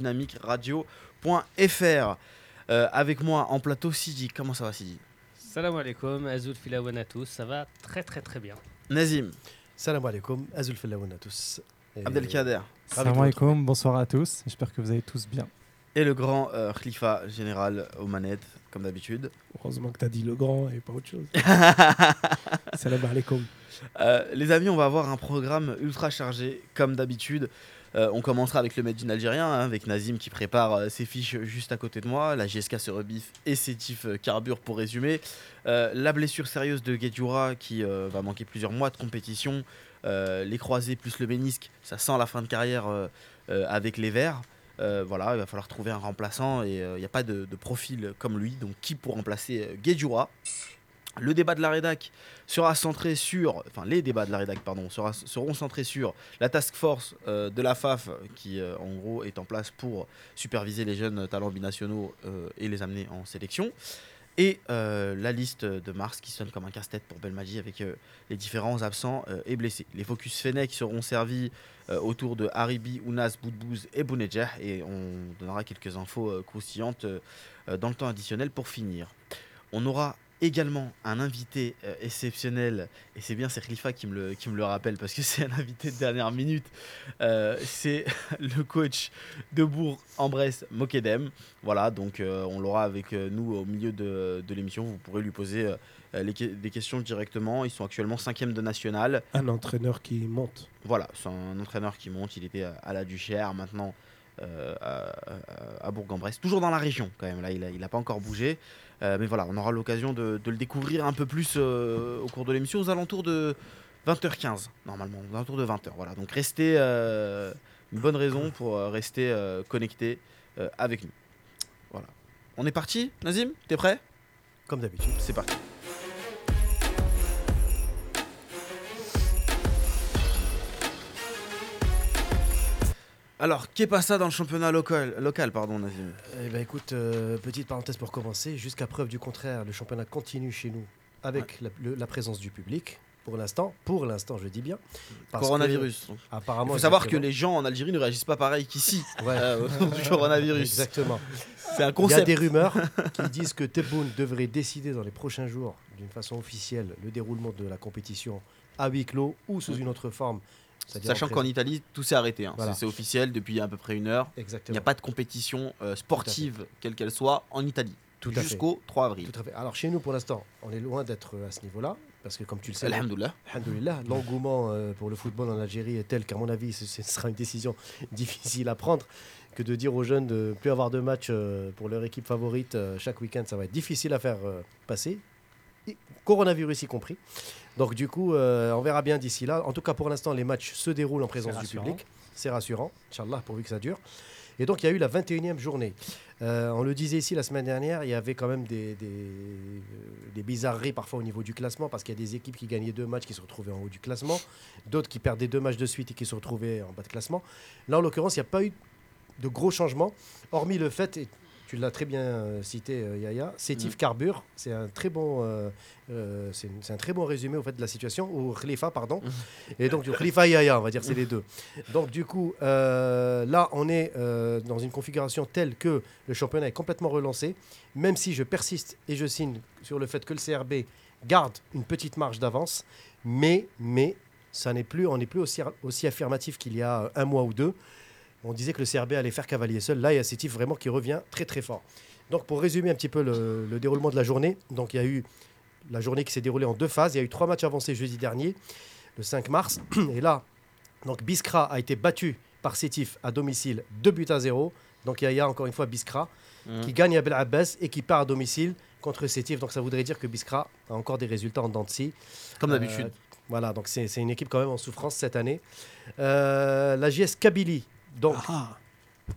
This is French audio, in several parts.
dynamiqueradio.fr. Euh, avec moi en plateau, Sidi. Comment ça va, Sidi? Salam alaikum, Azul Filawan à tous, ça va très très très bien. Nazim, Salam alaikum, Azul Fellaoun à tous. Et- Abdelkader Salam alaikum, bonsoir à tous. J'espère que vous allez tous bien. et le grand euh, Khalifa général aux manettes, comme d'habitude. Heureusement que tu as dit le grand et pas autre chose. Salam alaikum. Euh, les amis, on va avoir un programme ultra chargé, comme d'habitude. Euh, on commencera avec le Made in algérien, hein, avec Nazim qui prépare euh, ses fiches juste à côté de moi, la GSK se rebiffe et Sétif euh, carbure pour résumer. La blessure sérieuse de Guedjura qui va manquer plusieurs mois de compétition. Les croisés plus le ménisque, ça sent la fin de carrière avec les Verts. Voilà, il va falloir trouver un remplaçant et il n'y a pas de, de profil comme lui. Donc qui pour remplacer euh, Guedjura Le débat de la rédac sera centré sur, enfin les débats de la rédac pardon, seront centrés sur la task force euh, de la FAF qui euh, en gros est en place pour superviser les jeunes talents binationaux euh, et les amener en sélection. Et la liste de mars qui sonne comme un casse-tête pour Belmadi avec les différents absents et blessés. Les focus Fennec seront servis autour de Haribi, Ounas, Boudbouz et Bounedjah et on donnera quelques infos croustillantes dans le temps additionnel pour finir. On aura également un invité euh, exceptionnel, et c'est bien c'est Khalifa qui me, le, qui me le rappelle parce que c'est un invité de dernière minute. Euh, c'est le coach de Bourg-en-Bresse, Mokedem. Voilà, donc euh, on l'aura avec nous au milieu de, de l'émission. Vous pourrez lui poser les des questions directement. Ils sont actuellement cinquième de national. Un entraîneur qui monte. Voilà, c'est un entraîneur qui monte. Il était à, à la Duchère, maintenant à Bourg-en-Bresse. Toujours dans la région, quand même. Là, il n'a il a pas encore bougé. Euh, mais voilà, on aura l'occasion de, de le découvrir un peu plus euh, au cours de l'émission, aux alentours de 20h15, normalement. Aux alentours de 20h. Voilà, donc restez. euh, une bonne raison pour rester connecté avec nous. Voilà. On est parti, Nazim? T'es prêt? Comme d'habitude. C'est parti. Alors, qu'est pas ça dans le championnat local, local pardon, Nazim Eh ben écoute, euh, petite parenthèse pour commencer. Jusqu'à preuve du contraire, le championnat continue chez nous avec la, le- la présence du public. Pour l'instant, pour l'instant, je dis bien. Parce que, Coronavirus. apparemment. Il faut savoir que les gens en Algérie ne réagissent pas pareil qu'ici Ouais. euh, du coronavirus. Exactement. C'est un Il y a concept. des rumeurs qui disent que Tebboune devrait décider dans les prochains jours, d'une façon officielle, le déroulement de la compétition à huis clos ou sous une autre forme. Sachant en qu'en Italie, tout s'est arrêté. hein. Voilà. C'est officiel depuis à peu près une heure. Il n'y a pas de compétition euh, sportive, quelle qu'elle soit, en Italie. Jusqu'au 3 avril. Tout à fait. Alors chez nous, pour l'instant, on est loin d'être à ce niveau-là, parce que comme tu le sais, l'engouement euh, pour le football en Algérie est tel qu'à mon avis, ce, ce sera une décision difficile à prendre que de dire aux jeunes de ne plus avoir de match euh, pour leur équipe favorite euh, chaque week-end, ça va être difficile à faire euh, passer, coronavirus y compris. Donc du coup, euh, on verra bien d'ici là. En tout cas, pour l'instant, les matchs se déroulent en présence du public. C'est rassurant, Inch'Allah, pourvu que ça dure. Et donc, il y a eu la 21e journée. Euh, on le disait ici la semaine dernière, il y avait quand même des, des, euh, des bizarreries parfois au niveau du classement, parce qu'il y a des équipes qui gagnaient deux matchs qui se retrouvaient en haut du classement, d'autres qui perdaient deux matchs de suite et qui se retrouvaient en bas de classement. Là, en l'occurrence, il n'y a pas eu de gros changements, hormis le fait, et tu l'as très bien euh, cité, euh, Yaya, Sétif Mm. Carbure, c'est un très bon, euh, c'est c'est un très bon résumé au fait de la situation, ou Khalifa, pardon. Et donc, du Khalifa et Yaya, on va dire, c'est les deux. Donc, du coup, euh, là, on est euh, dans une configuration telle que le championnat est complètement relancé, même si je persiste et je signe sur le fait que le CRB garde une petite marge d'avance, mais, mais, ça n'est plus, on n'est plus aussi, aussi affirmatif qu'il y a un mois ou deux. On disait que le CRB allait faire cavalier seul. Là, il y a Sétif vraiment qui revient très très fort. Donc, pour résumer un petit peu le, le déroulement de la journée, donc il y a eu la journée qui s'est déroulée en deux phases. Il y a eu trois matchs avancés jeudi dernier, le 5 mars. Et là, donc Biskra a été battu par Sétif à domicile 2 buts à 0. Donc il y a encore une fois Biskra Mhm. qui gagne à Bel Abbas et qui part à domicile contre Sétif. Donc ça voudrait dire que Biskra a encore des résultats en scie. Comme Euh, d'habitude. voilà, donc c'est c'est une équipe quand même en souffrance cette année. Euh, la JS Kabylie, donc Ah.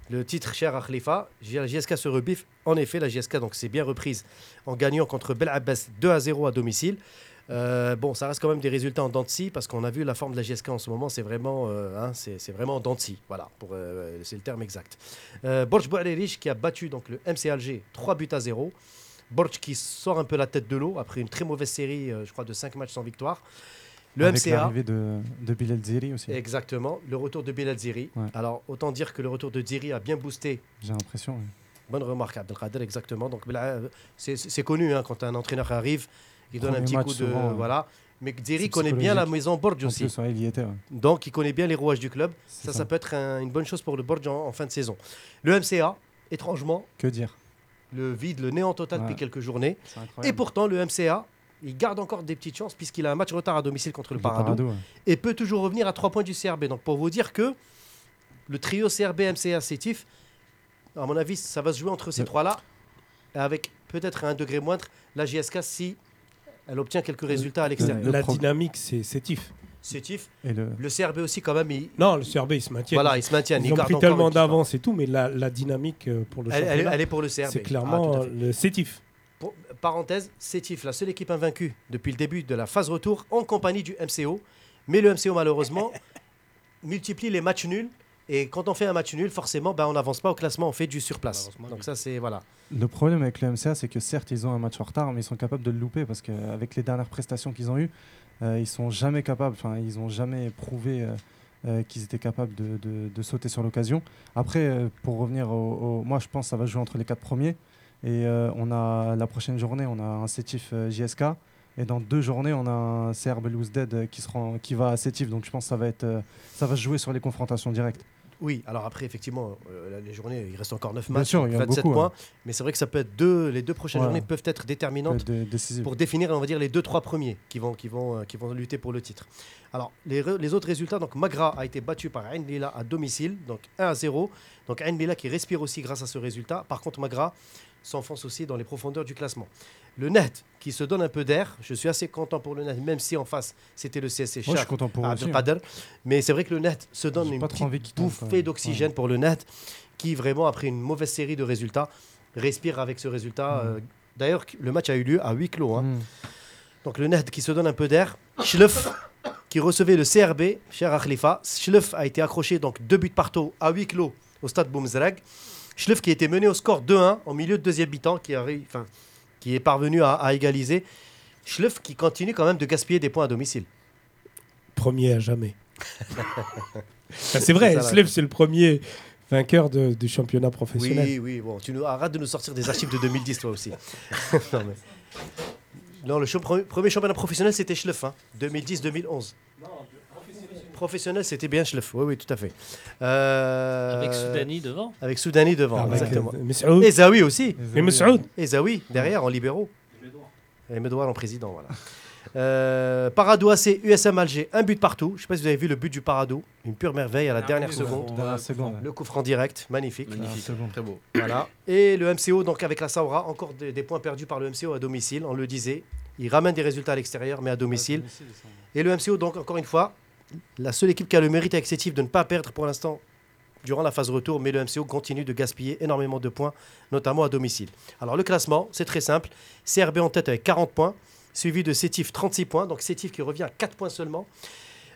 le titre cher à Khalifa, la JSK se rebiffe. En effet, la JSK donc s'est bien reprise en gagnant contre Bel Abbas 2 à 0 à domicile. Euh, bon, ça reste quand même des résultats en dents parce qu'on a vu la forme de la JSK en ce moment, c'est vraiment, euh, hein, c'est vraiment en dents. Voilà, pour, euh, c'est le terme exact. Euh, Borj Boualérich qui a battu donc le MC Alger 3 buts à 0. Borj qui sort un peu la tête de l'eau après une très mauvaise série, euh, je crois, de 5 matchs sans victoire. Le Avec MCA, l'arrivée de, de Bilal Ziri aussi, exactement, le retour de Bilal Ziri. Ouais. Alors, autant dire que le retour de Ziri a bien boosté. j'ai l'impression. oui. Bonne remarque, Abdelkader, exactement. Donc, là, c'est c'est connu hein, quand un entraîneur arrive, il donne un petit coup de. souvent, voilà. Mais Ziri connaît bien la maison En aussi. plus, ouais, il y était. ouais. Donc, il connaît bien les rouages du club. Ça, ça, peut être un- une bonne chose pour le Bordeaux en, en fin de saison. Le MCA, étrangement, Que dire? le vide, le néant total depuis quelques journées. Et pourtant, le MCA, il garde encore des petites chances puisqu'il a un match retard à domicile contre le, Parado, Parado, ouais. et peut toujours revenir à 3 points du CRB. Donc, pour vous dire que le trio CRB, MCA, Sétif, à mon avis, ça va se jouer entre ces Le- trois-là, avec peut-être à un degré moindre la JSK si elle obtient quelques résultats à l'extérieur. le La dynamique, c'est Sétif. Sétif, Et le, le CRB aussi, quand même, il, Non, le CRB, il se maintient. voilà, ils se maintiennent. Ils ont gardent pris tellement d'avance et tout, mais la, la dynamique euh, pour le Elle, elle est- championnat, elle est pour le CRB. c'est Ah, clairement fait. le Sétif. Pour- parenthèse, Sétif, la seule équipe invaincue depuis le début de la phase retour en compagnie du MCO. Mais le MCO, malheureusement, multiplie les matchs nuls. Et quand on fait un match nul, forcément, ben, on n'avance pas au classement, on fait du surplace. Donc oui. ça, c'est... Voilà. le problème avec le MCA, c'est que certes, ils ont un match en retard, mais ils sont capables de le louper parce qu'avec les dernières prestations qu'ils ont eues, euh, ils sont jamais capables, enfin, ils ont jamais prouvé euh, euh, qu'ils étaient capables de, de- de sauter sur l'occasion. Après, euh, pour revenir au, au- Moi, je pense que ça va jouer entre les quatre premiers. Et euh, on a la prochaine journée, on a un Sétif euh, JSK. Et dans deux journées, on a un CR Dead euh, qui, se rend- qui va à Sétif. Donc je pense que ça va, être, ça va se jouer sur les confrontations directes. Oui, alors après, effectivement, euh, les journées, il reste encore 9 Bien matchs, sûr, il y en a 27 beaucoup, points. Mais c'est vrai que ça peut être deux... Les deux prochaines Ouais. journées peuvent être déterminantes De- pour définir, on va dire, les deux, trois premiers qui vont, qui vont, qui vont lutter pour le titre. Alors, les, les autres résultats, donc Magra a été battu par Ain Lila à domicile, donc 1 à 0. Donc Ain Lila qui respire aussi grâce à ce résultat. Par contre, Magra s'enfonce aussi dans les profondeurs du classement. Le Net qui se donne un peu d'air, je suis assez content pour le Net, même si en face c'était le CSC Moi, je suis content pour hein. Abdelkader. Mais c'est vrai que le Net se donne une petite bouffée d'oxygène pour le Net qui vraiment, après une mauvaise série de résultats, respire avec ce résultat. Mhm. Euh, D'ailleurs, le match a eu lieu à huis clos. hein. Mm. Donc le Net qui se donne un peu d'air. Schleuf qui recevait le CRB, cher Khalifa. Schleuf a été accroché donc deux buts partout à huis clos au stade Boumzrag. Schleuf qui était mené au score 2-1 en milieu de deuxième mi-temps, qui, a enfin, qui est parvenu à, à égaliser. Schleuf qui continue quand même de gaspiller des points à domicile. Premier à jamais. C'est vrai. Slev, c'est le premier vainqueur de- du championnat professionnel. Oui, oui, bon, tu nous, arrête de nous sortir des archives de 2010 toi aussi. non, mais- Non, le premier, premier championnat professionnel c'était Schleuf, hein, 2010-2011. Professionnel, c'était bien Schleuf, oui, oui, tout à fait. Euh, Avec Soudani devant. Avec Soudani devant, Avec, exactement. euh. Et Zawi aussi. Et Messoud. Et Zawi, derrière, en libéraux. Et Medouar en président, voilà. Euh, Parado AC, USM Alger, un but partout. Je ne sais pas si vous avez vu le but du Parado. Une pure merveille à la dernière seconde. on- Dernière seconde. Le coup franc direct, magnifique. Très beau. Voilà. Et le MCO, donc avec la Saura, encore des, des points perdus par le MCO à domicile, on le disait. Il ramène des résultats à l'extérieur, mais à domicile. Et le MCO, donc encore une fois, la seule équipe qui a le mérite avec de ne pas perdre pour l'instant durant la phase retour, mais le MCO continue de gaspiller énormément de points, notamment à domicile. Alors le classement, c'est très simple. CRB en tête avec 40 points, suivi de Sétif 36 points, donc Sétif qui revient à 4 points seulement.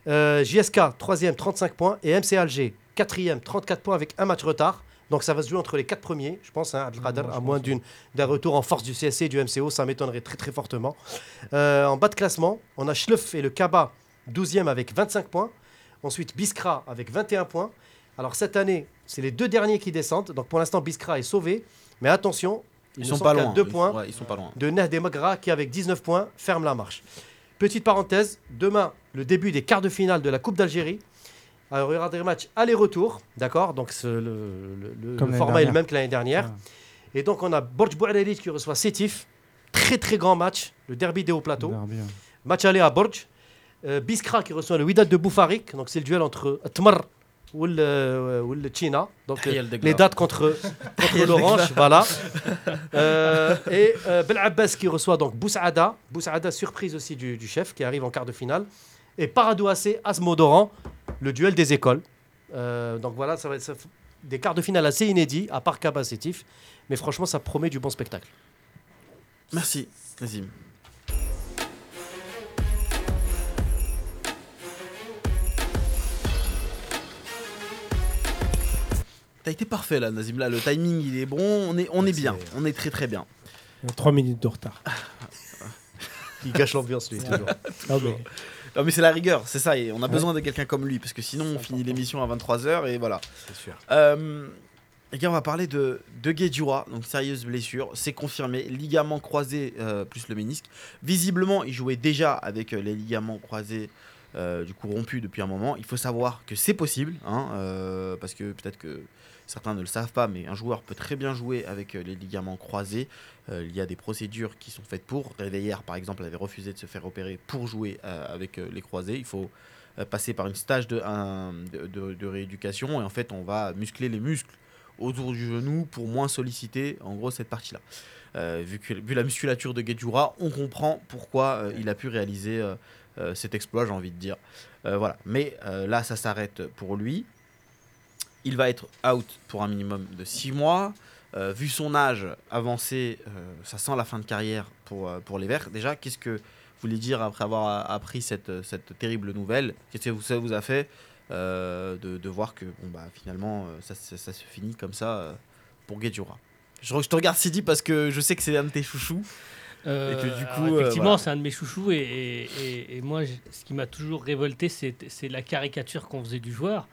Euh, JSK 3e 35 points et MC Alger 4e 34 points avec un match retard. Donc ça va se jouer entre les quatre premiers, je pense, hein, Abdelkader, à moins d'une- d'un retour en force du CSC et du MCO, ça m'étonnerait très très fortement. Euh, en bas de classement, on a Schleuf et le Kaba 12e avec 25 points. Ensuite, Biskra avec 21 points. Alors cette année, c'est les deux derniers qui descendent. Donc pour l'instant, Biskra est sauvé. Mais attention, ils, Ils ne sont sont pas loin. deux Ils- points ouais, ils sont pas loin. de Nehd et Magra qui, avec 19 points, ferme la marche. Petite parenthèse, demain, le début des quarts de finale de la Coupe d'Algérie. Alors, il y aura des matchs aller-retour, d'accord? Donc, le, le- le- Comme le l'année format est le même que l'année dernière. Ouais. Et donc, on a Borj Bouarelit qui reçoit Sétif. Très, très grand match, le derby des hauts plateaux. Derby, ouais. Match aller à Borj. Euh, Biskra qui reçoit le Wydad de Boufarik. Donc, c'est le duel entre Tmar ou le, euh, ou le China. Donc, euh, les dates contre, contre l'Orange, voilà. Euh, et euh, Bel Abbas qui reçoit donc Boussaada. Boussaada, surprise aussi du, du chef qui arrive en quart de finale. Et Paradou AC, Asmodoran, le duel des écoles. Euh, donc voilà, ça va être ça des quarts de finale assez inédits, à part Sétif. Mais franchement, ça promet du bon spectacle. Merci, Nazim. T'as été parfait là, Nazim. Là, le timing il est bon. On est, on est bien. On est très très bien. Il y a Trois minutes de retard. Il gâche l'ambiance, lui, toujours. Ah, mais Non, mais c'est la rigueur, c'est ça. Et on a Ouais. besoin de quelqu'un comme lui, parce que sinon, on finit l'émission à 23h et voilà. C'est sûr. Euh, les gars, on va parler de, de Guedjura, donc sérieuse blessure, c'est confirmé, ligament croisé euh, plus le ménisque. Visiblement, il jouait déjà avec euh, les ligaments croisés, euh, du coup rompus depuis un moment. Il faut savoir que c'est possible, hein, euh, parce que peut-être que certains ne le savent pas, mais un joueur peut très bien jouer avec euh, les ligaments croisés. Euh, il y a des procédures qui sont faites pour. Réveillère, par exemple, avait refusé de se faire opérer pour jouer euh, avec les croisés. Il faut passer par une stage de, rééducation et en fait, on va muscler les muscles autour du genou pour moins solliciter en gros cette partie-là. Vu, la musculature de Guedjura, on comprend pourquoi il a pu réaliser cet exploit, j'ai envie de dire. Voilà. Mais là, ça s'arrête pour lui. Il va être out pour un minimum de 6 mois. Euh, vu son âge avancé, euh, ça sent la fin de carrière pour, euh, pour les Verts. Déjà, qu'est-ce que vous voulez dire après avoir appris cette, cette terrible nouvelle? Qu'est-ce que ça vous a fait de, de voir que bon, bah, finalement ça, ça- ça se finit comme ça pour Guedjura je, je te regarde Sidi parce que je sais que c'est un de tes chouchous. Et que du coup, effectivement, voilà. c'est un de mes chouchous. Et, et- et- et moi, ce qui m'a toujours révolté, c'est c'est la caricature qu'on faisait du joueur.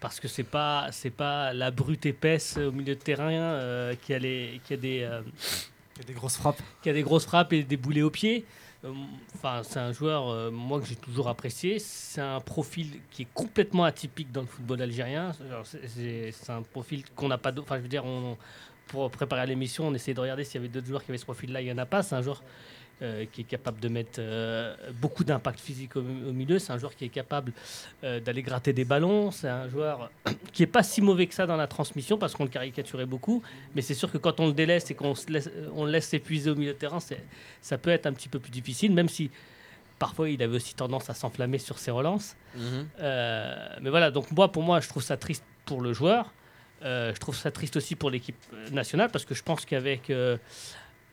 Parce que c'est pas, c'est pas la brute épaisse au milieu de terrain euh, qui, a les- qui, a des, euh, y a des grosses frappes. qui a des grosses frappes et des boulets aux pieds. Euh, Enfin, c'est un joueur, moi, que j'ai toujours apprécié. C'est un profil qui est complètement atypique dans le football algérien. C'est- un profil qu'on n'a pas. Enfin, je veux dire, on- pour préparer l'émission, on essayait de regarder s'il y avait d'autres joueurs qui avaient ce profil-là. Il n'y en a pas. C'est un joueur euh, qui est capable de mettre euh, beaucoup d'impact physique au, au milieu. C'est un joueur qui est capable euh, d'aller gratter des ballons. C'est un joueur qui est pas si mauvais que ça dans la transmission parce qu'on le caricaturait beaucoup. Mais c'est sûr que quand on le délaisse et qu'on se laisse, on le laisse s'épuiser au milieu de terrain, ça peut être un petit peu plus difficile, même si parfois il avait aussi tendance à s'enflammer sur ses relances. Euh, mais voilà, donc moi, pour moi, je trouve ça triste pour le joueur. Je trouve ça triste aussi pour l'équipe nationale parce que je pense qu'avec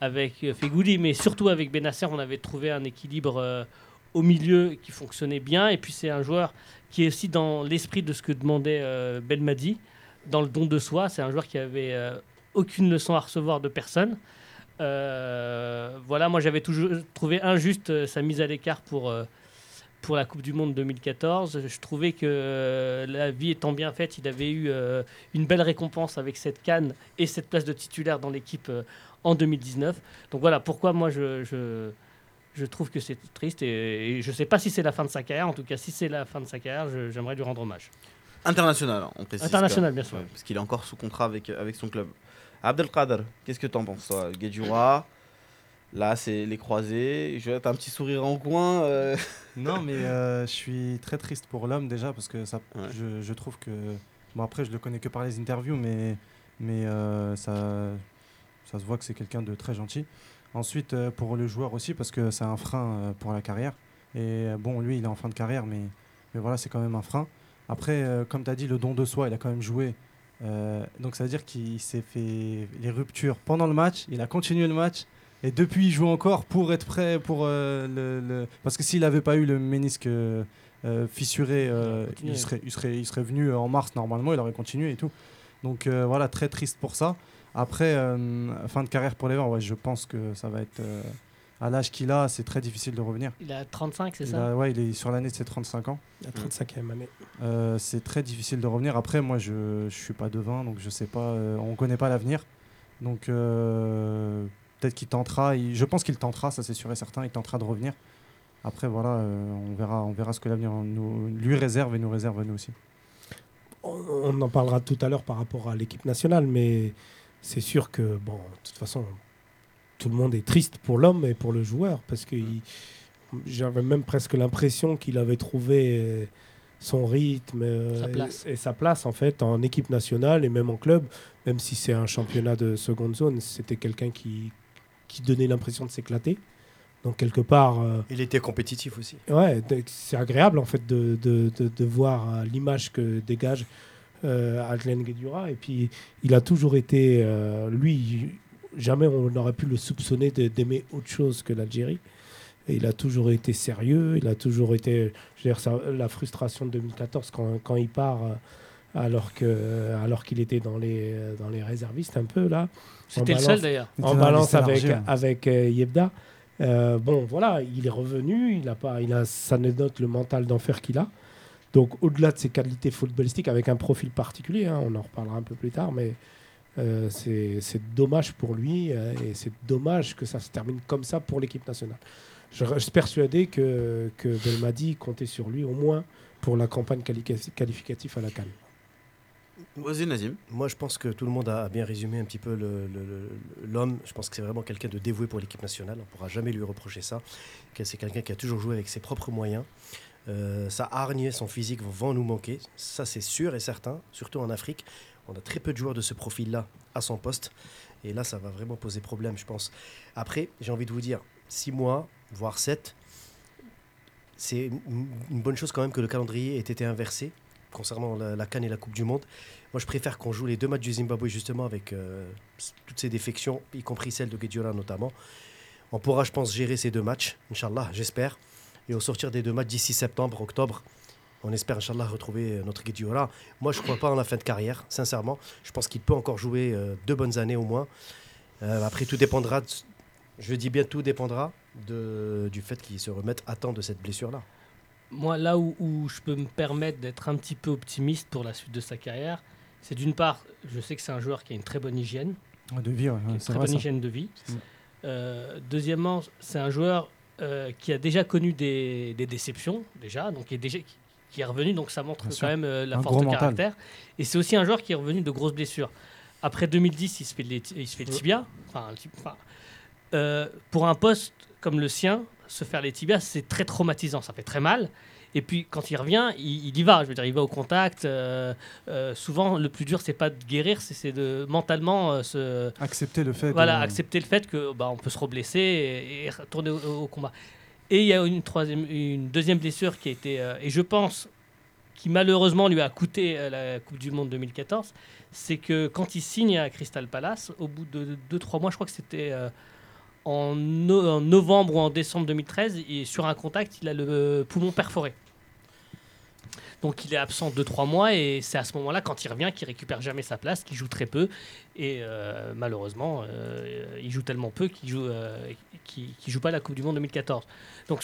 avec euh, Fegouli, mais surtout avec Benasser, on avait trouvé un équilibre euh, au milieu qui fonctionnait bien. Et puis c'est un joueur qui est aussi dans l'esprit de ce que demandait euh, Belmadi, dans le don de soi. C'est un joueur qui avait euh, aucune leçon à recevoir de personne. Voilà, moi j'avais toujours trouvé injuste sa mise à l'écart pour, pour la Coupe du Monde 2014. Je trouvais que la vie étant bien faite, il avait eu une belle récompense avec cette canne et cette place de titulaire dans l'équipe en 2019. Donc voilà pourquoi moi je, je, je trouve que c'est triste et, et je ne sais pas si c'est la fin de sa carrière. En tout cas, si c'est la fin de sa carrière, je- j'aimerais lui rendre hommage. International, hein, on précise. International, bien sûr. Ouais, parce qu'il est encore sous contrat avec, avec son club. Abdelkader, qu'est-ce que t'en penses, toi Guedjura, là, c'est les croisés. Je un petit sourire en coin. euh. Non, mais euh, je suis très triste pour l'homme déjà parce que ça, Ouais. je, je trouve que. Bon, après, je le connais que par les interviews, mais, mais euh, ça, ça se voit que c'est quelqu'un de très gentil. Ensuite, euh, pour le joueur aussi, parce que c'est un frein euh, pour la carrière. Et euh, bon, lui, il est en fin de carrière, mais, mais voilà, c'est quand même un frein. Après, comme tu as dit, le don de soi, il a quand même joué. Euh, donc ça veut dire qu'il s'est fait les ruptures pendant le match, il a continué le match. Et depuis, il joue encore pour être prêt pour euh, le, le- Parce que s'il n'avait pas eu le ménisque euh, fissuré, Il a continué. il, serait, il, serait, il serait venu en mars normalement, il aurait continué et tout. Donc euh, voilà, très triste pour ça. Après, euh, fin de carrière pour les Verts, ouais, je pense que ça va être... euh, à l'âge qu'il a, c'est très difficile de revenir. Il a 35, c'est ça a- ouais, il est sur l'année de ses 35 ans. La 35e année. Euh, c'est très difficile de revenir. Après, moi, je ne suis pas devin, donc je sais pas. euh, on ne connaît pas l'avenir. Donc, euh, peut-être qu'il tentera. il- je pense qu'il tentera, ça c'est sûr et certain. Il tentera de revenir. Après, voilà, euh, on, verra, on verra ce que l'avenir nous- lui réserve et nous réserve nous aussi. On, en parlera tout à l'heure par rapport à l'équipe nationale, mais c'est sûr que, bon, de toute façon, tout le monde est triste pour l'homme et pour le joueur, parce que j'avais même presque l'impression qu'il avait trouvé euh, son rythme euh, Sa. Et, et sa place, en fait, en équipe nationale et même en club, même si c'est un championnat de seconde zone, c'était quelqu'un qui, qui donnait l'impression de s'éclater. Donc, quelque part... euh, Il était compétitif aussi. Ouais, c'est agréable en fait de, de, de, de voir euh, l'image que dégage euh, Adlen. Et puis, il a toujours été, euh, lui, jamais on n'aurait pu le soupçonner d'aimer autre chose que l'Algérie. Et il a toujours été sérieux, il a toujours été, je veux dire, ça- la frustration de 2014 quand, quand il part, alors que alors qu'il était dans les, dans les réservistes un peu là, C'était le balance. seul d'ailleurs. Il en balance avec, avec euh, Yebda. Euh, bon, voilà, il est revenu, il a pas, il a, ça le mental d'enfer qu'il a. Donc, au-delà de ses qualités footballistiques, avec un profil particulier, hein, on en reparlera un peu plus tard, mais euh, c'est dommage pour lui euh, et c'est dommage que ça se termine comme ça pour l'équipe nationale. Je suis persuadé que, que Belmadi comptait sur lui au moins pour la campagne qualificative à la Cannes. Moi, je pense que tout le monde a bien résumé un petit peu l'homme. Je pense que c'est vraiment quelqu'un de dévoué pour l'équipe nationale. On ne pourra jamais lui reprocher ça. C'est quelqu'un qui a toujours joué avec ses propres moyens. Euh, sa hargne, son physique vont nous manquer. Ça, c'est sûr et certain. Surtout en Afrique. On a très peu de joueurs de ce profil-là à son poste. Et là, ça va vraiment poser problème, je pense. Après, j'ai envie de vous dire, six mois, voire sept, c'est une une bonne chose quand même que le calendrier ait été inversé concernant la, Cannes et la Coupe du Monde. Moi, je préfère qu'on joue les deux matchs du Zimbabwe justement avec euh, toutes ces défections, y compris celle de Guediola notamment. On pourra, je pense, gérer ces deux matchs, Inch'Allah, j'espère. Et au sortir des deux matchs d'ici septembre, octobre, on espère, Inch'Allah, retrouver euh, notre Guediola. Moi, je ne crois pas en la fin de carrière, sincèrement. Je pense qu'il peut encore jouer euh, deux bonnes années au moins. Après, tout dépendra, je dis bien tout dépendra de, du fait qu'il se remette à temps de cette blessure-là. Moi, là où, où je peux me permettre d'être un petit peu optimiste pour la suite de sa carrière, c'est d'une part, je sais que c'est un joueur qui a une très bonne hygiène, De vie, ouais, qui a une c'est très bonne ça. hygiène de vie. Euh, deuxièmement, c'est un joueur euh, qui a déjà connu des, des déceptions, déjà, donc qui est, déjà, qui, qui est revenu, donc ça montre Bien quand sûr. même euh, la Un force de mental. caractère. Et c'est aussi un joueur qui est revenu de grosses blessures. Après 2010, il se fait, les- il se fait le tibia. Enfin, le ti- enfin, euh, pour un poste comme le sien, se faire les tibias, c'est très traumatisant, ça fait très mal. Et puis quand il revient, il, il y va. Je veux dire, il va au contact. euh, euh, souvent, le plus dur, c'est pas de guérir, c'est- de mentalement euh, se, Accepter le fait. voilà, de- accepter le fait que bah, on peut se reblesser et, et retourner au, au combat. Et il y a une troisième, une deuxième blessure qui a été, et je pense, qui malheureusement lui a coûté la Coupe du Monde 2014, c'est que quand il signe à Crystal Palace, au bout de 2-3 mois, je crois que c'était en, no- en novembre ou en décembre 2013, et sur un contact, il a le poumon perforé. Donc il est absent 2-3 mois et c'est à ce moment-là, quand il revient, qu'il récupère jamais sa place, qu'il joue très peu. Et euh, malheureusement, euh, il joue tellement peu qu'il joue, euh, joue pas la Coupe du Monde 2014. Donc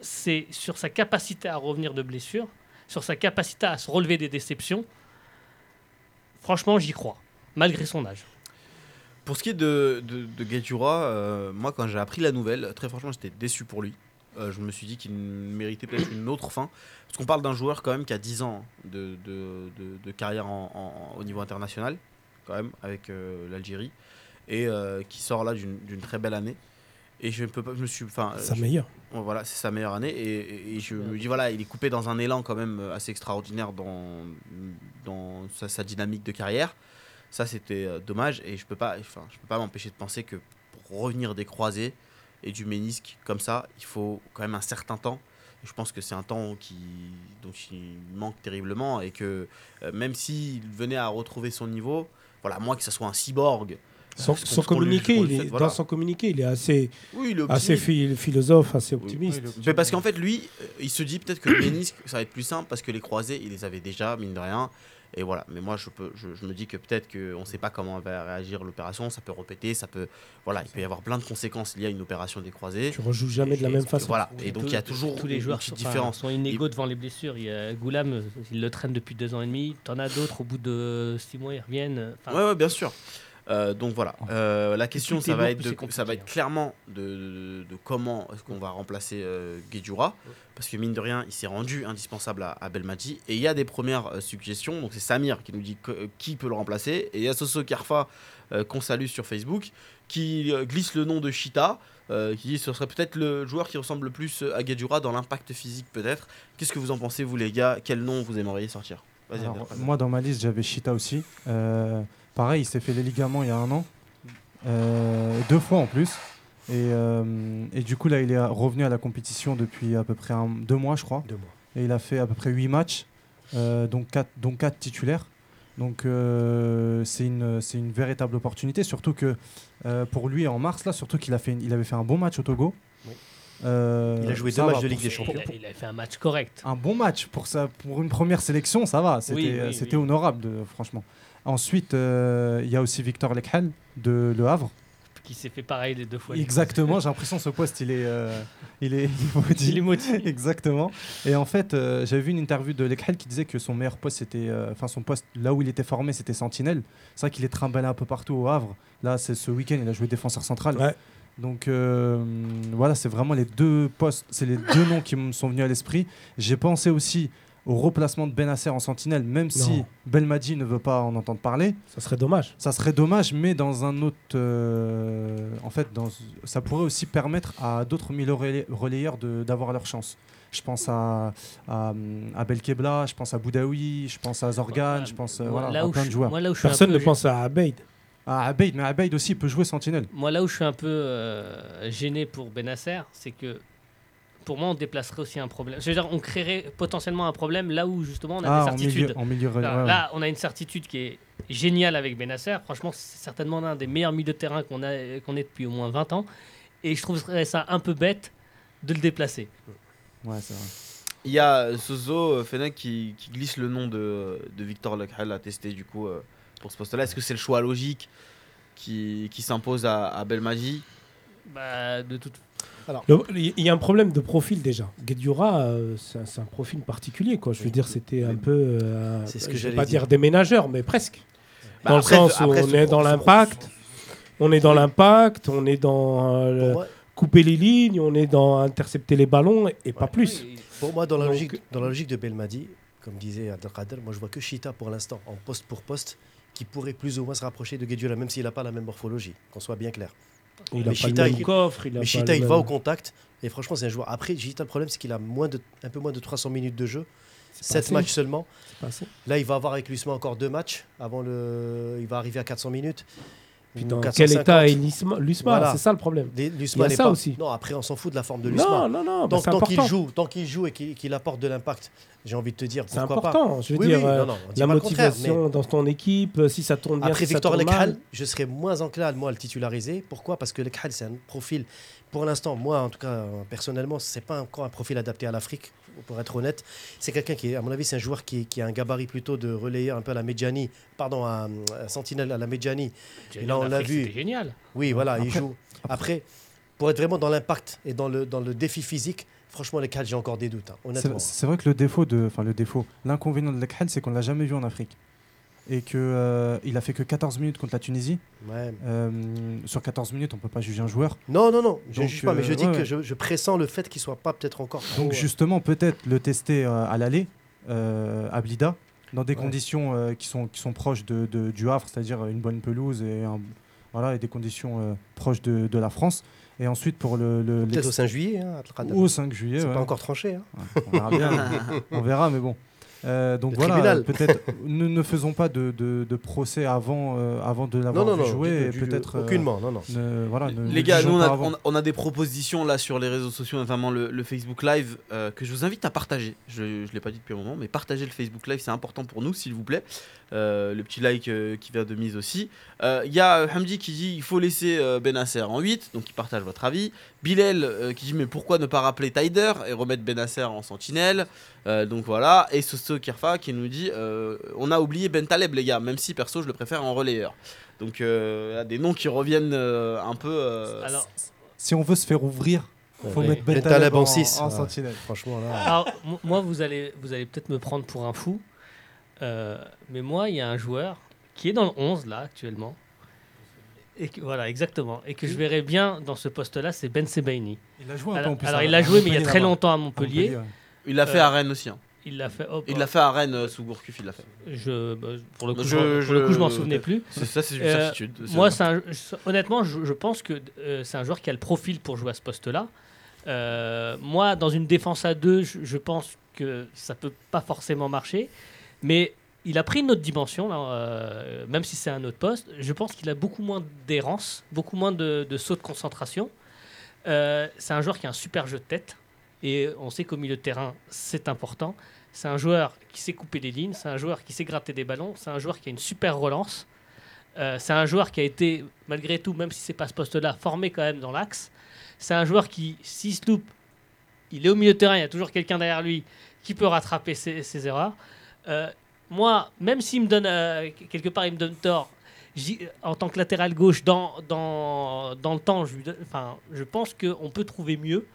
c'est sur sa capacité à revenir de blessure, sur sa capacité à se relever des déceptions. Franchement, j'y crois, malgré son âge. Pour ce qui est de, de, de euh, moi quand j'ai appris la nouvelle, très franchement j'étais déçu pour lui. Euh, je me suis dit qu'il méritait peut-être une autre fin. Parce qu'on parle d'un joueur quand même qui a 10 ans de, de, de- de carrière en- en- au niveau international, quand même, avec euh, l'Algérie, et euh, qui sort là d'une d'une très belle année. Et je ne peux pas, je me suis, enfin, Sa meilleure. Bon, voilà, c'est sa meilleure année. Et, et- et je me dis, voilà, il est coupé dans un élan quand même assez extraordinaire dans, dans sa, sa dynamique de carrière. Ça, c'était euh, dommage. Et je peux pas, enfin, je peux pas m'empêcher de penser que pour revenir des croisés et du ménisque comme ça, il faut quand même un certain temps. Je pense que c'est un temps qui, dont il manque terriblement. Et que euh, même s'il venait à retrouver son niveau, voilà, moi que ce soit un cyborg. Son, son lui- communiqué, qu'on il lui est- voilà. dans son communiqué, il est assez, Oui, il est assez philosophe, assez optimiste. Oui, Mais parce qu'en fait, lui, euh, il se dit peut-être que le ménisque, ça va être plus simple parce que les croisés, il les avait déjà, mine de rien. Et voilà. Mais moi, je, peux, je, je me dis que peut-être qu'on ne sait pas comment va réagir l'opération. Ça peut répéter, ça peut. Voilà, il peut y avoir plein de conséquences liées à une opération des croisés. Tu rejoues jamais de la même façon. Voilà. Et donc, il y a toujours tous les joueurs sont, enfin, différence. sont inégaux devant les blessures. Il y a Goulam, il le traîne depuis deux ans et demi. T'en as d'autres au bout de six mois, ils reviennent. Enfin, Ouais, ouais, bien sûr. Euh, donc voilà, Euh, la question ça va, être plus de, c'est compliqué, ça va être hein. clairement de, de- de comment est-ce qu'on va remplacer euh, Guedjura parce que mine de rien il s'est rendu indispensable à, à Belmadi. Et il y a des premières euh, suggestions. Donc c'est Samir qui nous dit que- qui peut le remplacer. Et il y a Soso Karfa euh, qu'on salue sur Facebook qui glisse le nom de Chita euh, qui dit ce serait peut-être le joueur qui ressemble le plus à Guedjura dans l'impact physique peut-être. Qu'est-ce que vous en pensez vous les gars? Quel nom vous aimeriez sortir? Alors, moi, dans ma liste, j'avais Chita aussi. Euh, pareil, il s'est fait les ligaments il y a un an. Euh, deux fois en plus. Et, euh, et du coup, là, il est revenu à la compétition depuis à peu près un- deux mois, je crois. Deux mois. Et il a fait à peu près huit matchs, euh, donc, quatre, donc quatre titulaires. Donc euh, c'est une, c'est une véritable opportunité, surtout que euh, pour lui en mars, là, surtout qu'il a fait une- il avait fait un bon match au Togo. Oui. Euh, Il a joué ça deux matchs de Ligue des il, Champions. a, il a fait un match correct. un bon match pour, ça, pour une première sélection, ça va. C'était Oui, oui, c'était oui. honorable, de- franchement. Ensuite, euh, il y a aussi Victor Lekhel de Le Havre. qui s'est fait pareil les deux fois. Exactement, j'ai l'impression que ce poste, il est, euh, il est, il est motivé. Exactement. Et en fait, euh, j'avais vu une interview de Lekhel qui disait que son meilleur poste, c'était, euh, enfin son poste là où il était formé, c'était Sentinelle. C'est vrai qu'il est trimballé un peu partout au Havre. Là, c'est ce week-end, il a joué défenseur central. Ouais. Donc euh, voilà, c'est vraiment les deux postes, c'est les deux noms qui me sont venus à l'esprit. J'ai pensé aussi au replacement de Benasser en sentinelle, même si. Belmadi ne veut pas en entendre parler. Ça serait dommage. Ça serait dommage, mais dans un autre. euh, en fait, dans, ça pourrait aussi permettre à d'autres milieux relais- relayeurs de- d'avoir leur chance. Je pense à, à, à Belkebla, je pense à Boudaoui, je pense à Zorgan, je pense euh, voilà, là à où plein je- de joueurs. Moi, Personne peu ne pense à Abeid. Ah, Abeid, mais Abeid aussi peut jouer sentinelle. Moi, là où je suis un peu euh, gêné pour Benasser, c'est que pour moi, on déplacerait aussi un problème. Je veux dire, on créerait potentiellement un problème là où justement on a Ah, des en certitudes. milieu, en milieu relais, Là, ouais, là, on a une certitude qui est géniale avec Benasser. Franchement, c'est certainement l'un des meilleurs milieux de terrain qu'on a qu'on ait depuis au moins 20 ans. Et je trouverais ça un peu bête de le déplacer. ouais, c'est vrai. Il y a Sozo euh, Fennec qui, qui glisse le nom de, de Victor Lekhel à tester du coup euh, pour ce poste-là. Est-ce que c'est le choix logique qui, qui s'impose à, à Belmadi? Bah, de toute Le- Il y a un problème de profil déjà. Guedjura, euh, c'est un, profil particulier. Quoi. Je veux dire, c'était un peu. euh, C'est ce que je vais j'allais pas dire. dire déménageur, mais presque. Bah, dans après, le sens où après, on est dans l'impact, on est dans l'impact, on est dans euh, Pour le- moi, couper les lignes, on est dans intercepter les ballons et pas plus. Oui, pour moi, dans la, Donc- logique, dans la logique de Belmadi, comme disait Abdelkader, moi je vois que Chita pour l'instant, en poste pour poste, qui pourrait plus ou moins se rapprocher de Guedjura, même s'il n'a pas la même morphologie, qu'on soit bien clair. Il Mais a pas Chita, le même il- coffre. Il a Mais pas Chita, le il même- va au contact, et franchement, c'est un joueur. Après, Chita, le problème, c'est qu'il a moins de, un peu moins de 300 minutes de jeu, C'est 7 passé, matchs seulement. Là, il va avoir avec Lusma encore deux matchs, avant le... il va arriver à 400 minutes. Puis dans 450. quel état est Lusma, Voilà. C'est ça le problème. Lusma n'est ça pas- aussi. Non, après, on s'en fout de la forme de Lusma. Non, non, non. bah, tant qu'il joue, tant qu'il joue et qu'il apporte de l'impact, j'ai envie de te dire C'est pourquoi pas. important. Je veux Oui, dire, oui, euh, non, non, la motivation dans ton équipe, euh, si ça tourne bien, Après si Victor Lekhal, je serais moins enclin moi, à le titulariser. Pourquoi? Parce que Lekhal, c'est un profil, pour l'instant, moi en tout cas, personnellement, c'est pas encore un profil adapté à l'Afrique, pour être honnête. C'est quelqu'un qui, est, à mon avis, c'est un joueur qui, qui a un gabarit plutôt de relayeur, un peu à la Medjani, pardon, à, à Sentinelle à la Medjani. Et là, on l'a vu. C'était génial. Oui, voilà, il joue. Après, pour être vraiment dans l'impact et dans le, dans le défi physique, franchement, Lekhal, j'ai encore des doutes, hein, C'est honnêtement. c'est vrai que le défaut de, enfin le défaut, l'inconvénient de Lekhel, c'est qu'on l'a jamais vu en Afrique et que euh, il a fait que 14 minutes contre la Tunisie. Ouais. Euh, sur 14 minutes, on peut pas juger un joueur. Non, non, non, je ne juge pas, mais je euh, dis ouais, que ouais. je, je pressens le fait qu'il soit pas peut-être encore trop, Donc euh, justement, peut-être le tester à l'aller à Blida dans des conditions qui sont qui sont proches de, de- du Havre, c'est-à-dire une bonne pelouse et un- voilà et des conditions proches de, de la France. Et ensuite pour le, le peut-être au 5 juillet. Hein, au 5 juillet, C'est ouais. pas encore tranché. Hein. Ouais, on verra bien, on verra, mais bon. Euh, donc Le voilà, tribunal. peut-être ne, ne faisons pas de, de- de procès avant, euh, avant de l'avoir Non, non, vu non, jouer. peut-être euh, aucunement, non, non. ne- voilà, ne- Les gars, nous on a, on des propositions là sur les réseaux sociaux, notamment le, le Facebook Live, euh, que je vous invite à partager. Je ne l'ai pas dit depuis un moment, mais partagez le Facebook Live, c'est important pour nous, s'il vous plaît. Euh, le petit like euh, qui vient de mise aussi. Euh, Il y a Hamdi qui dit il faut laisser euh, Benasser en 8, donc il partage votre avis. Bilal euh, qui dit mais pourquoi ne pas rappeler Tyder et remettre Benasser en sentinelle? Euh, Donc voilà. Et Kirfa qui nous dit euh, on a oublié Ben Taleb, les gars, même si perso je le préfère en relayeur. Donc euh, là, des noms qui reviennent euh, un peu. euh, Alors, Si on veut se faire ouvrir, faut mettre Ben Ben Taleb Taleb en en, six. en Ouais. sentinelle. Franchement, là. alors, mo- moi, vous allez, vous allez peut-être me prendre pour un fou. euh, mais moi, il y a un joueur qui est dans le 11 là actuellement. Et que, voilà, exactement. Et que je verrais bien dans ce poste-là, c'est Ben Sebaini. Il a joué un peu Alors, en plus. alors, à- il a à joué, mais il y a Montpellier très longtemps à À Montpellier. ouais. Il l'a fait Euh, à Rennes aussi. hein. Il l'a fait. hop, Il l'a fait à Rennes euh, sous Gourcuff, il l'a fait. Je, bah, pour le coup, Je- je, m'en- pour le coup, je m'en je- souvenais plus. C'est ça, c'est une Euh, certitude. C'est- Moi, c'est un- je- honnêtement, je, je pense que euh, c'est un joueur qui a le profil pour jouer à ce poste-là. Euh, moi, dans une défense à deux, je, je pense que ça peut pas forcément marcher. Mais il a pris une autre dimension, là, euh, même si c'est un autre poste. Je pense qu'il a beaucoup moins d'errance, beaucoup moins de, de sauts de concentration. Euh, c'est un joueur qui a un super jeu de tête. Et on sait qu'au milieu de terrain, c'est important. C'est un joueur qui sait couper les lignes, c'est un joueur qui sait gratter des ballons, c'est un joueur qui a une super relance. Euh, c'est un joueur qui a été, malgré tout, même si c'est pas ce poste-là, formé quand même dans l'axe. C'est un joueur qui, s'il se loupe, il est au milieu de terrain, il y a toujours quelqu'un derrière lui qui peut rattraper ses, erreurs. Euh, moi, même s'il me donne, euh, quelque part, il me donne tort, en tant que latéral gauche, dans, dans, dans le temps, enfin, je pense qu'on peut trouver mieux.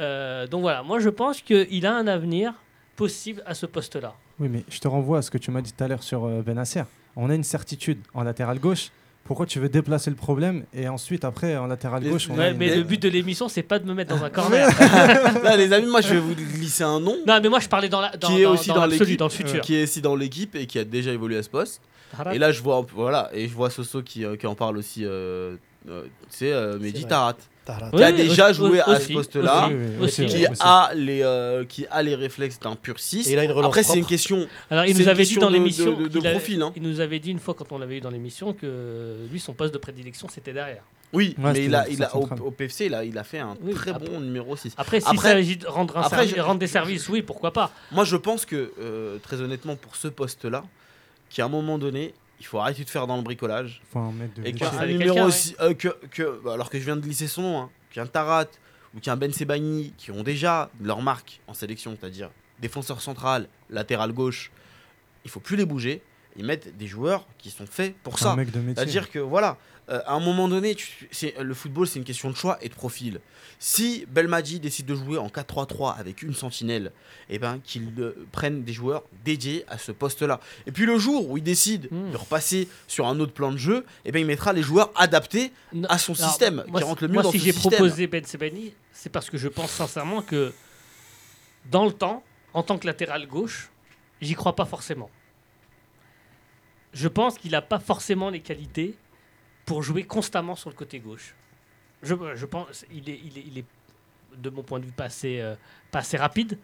Euh, donc voilà, moi je pense qu'il a un avenir possible à ce poste-là. Oui, mais je te renvoie à ce que tu m'as dit tout à l'heure sur euh, Benasser. On a une certitude en latéral gauche. Pourquoi tu veux déplacer le problème et ensuite, après, en latéral Les- gauche, on a Ouais, une- mais mais- le but de l'émission, c'est pas de me mettre dans un corner. Là, les amis, moi, je vais vous glisser un nom non, mais moi je parlais dans la, dans, qui est dans- aussi dans l'équipe, dans le futur. qui est aussi dans l'équipe et qui a déjà évolué à ce poste. Tarat. Et là, je vois, voilà, et je vois Soso qui, euh, qui en parle aussi. Euh, euh, c'est euh, Mehdi vrai. Tarat, Qui a déjà joué à ce poste-là, qui a les, euh, qui a les réflexes d'un pur 6. Et il a une relance Après, c'est une question. Alors il nous avait dit dans de- l'émission, de- profil, hein. il nous avait dit une fois quand on l'avait eu dans l'émission que lui son poste de prédilection c'était derrière. Oui, Ouais, mais il a, il a, au, PFC, il a, il a fait un Oui, très après- bon numéro 6. Après s'il Après- s'agit de rendre, un après, servi- je- rendre des services, oui pourquoi pas. Moi, je pense que, euh, très honnêtement, pour ce poste-là, qu'à un moment donné, il faut arrêter de faire dans le bricolage. faut un mec de Et qu'un numéro euh, que, que, bah, alors que je viens de glisser son nom, hein, qu'un Tarat ou qu'un Ben Sebani, qui ont déjà leur marque en sélection, c'est-à-dire défenseur central, latéral gauche, il faut plus les bouger. Ils mettent des joueurs qui sont faits pour un ça. mec de métier. C'est-à-dire que voilà, euh, à un moment donné, tu- le football c'est une question de choix et de profil. Si Belmadi décide de jouer en 4-3-3 avec une sentinelle, eh ben qu'il euh, prenne des joueurs dédiés à ce poste-là. Et puis le jour où il décide Hmm. de repasser sur un autre plan de jeu, eh ben il mettra les joueurs adaptés Non, à son alors, système, moi, qui rentre le mieux moi, dans si j'ai proposé Ben Sebani, c'est parce que je pense sincèrement que dans le temps, en tant que latéral gauche, j'y crois pas forcément. Je pense qu'il n'a pas forcément les qualités pour jouer constamment sur le côté gauche. Je, pense il est, de mon point de vue, pas assez, euh, pas assez rapide.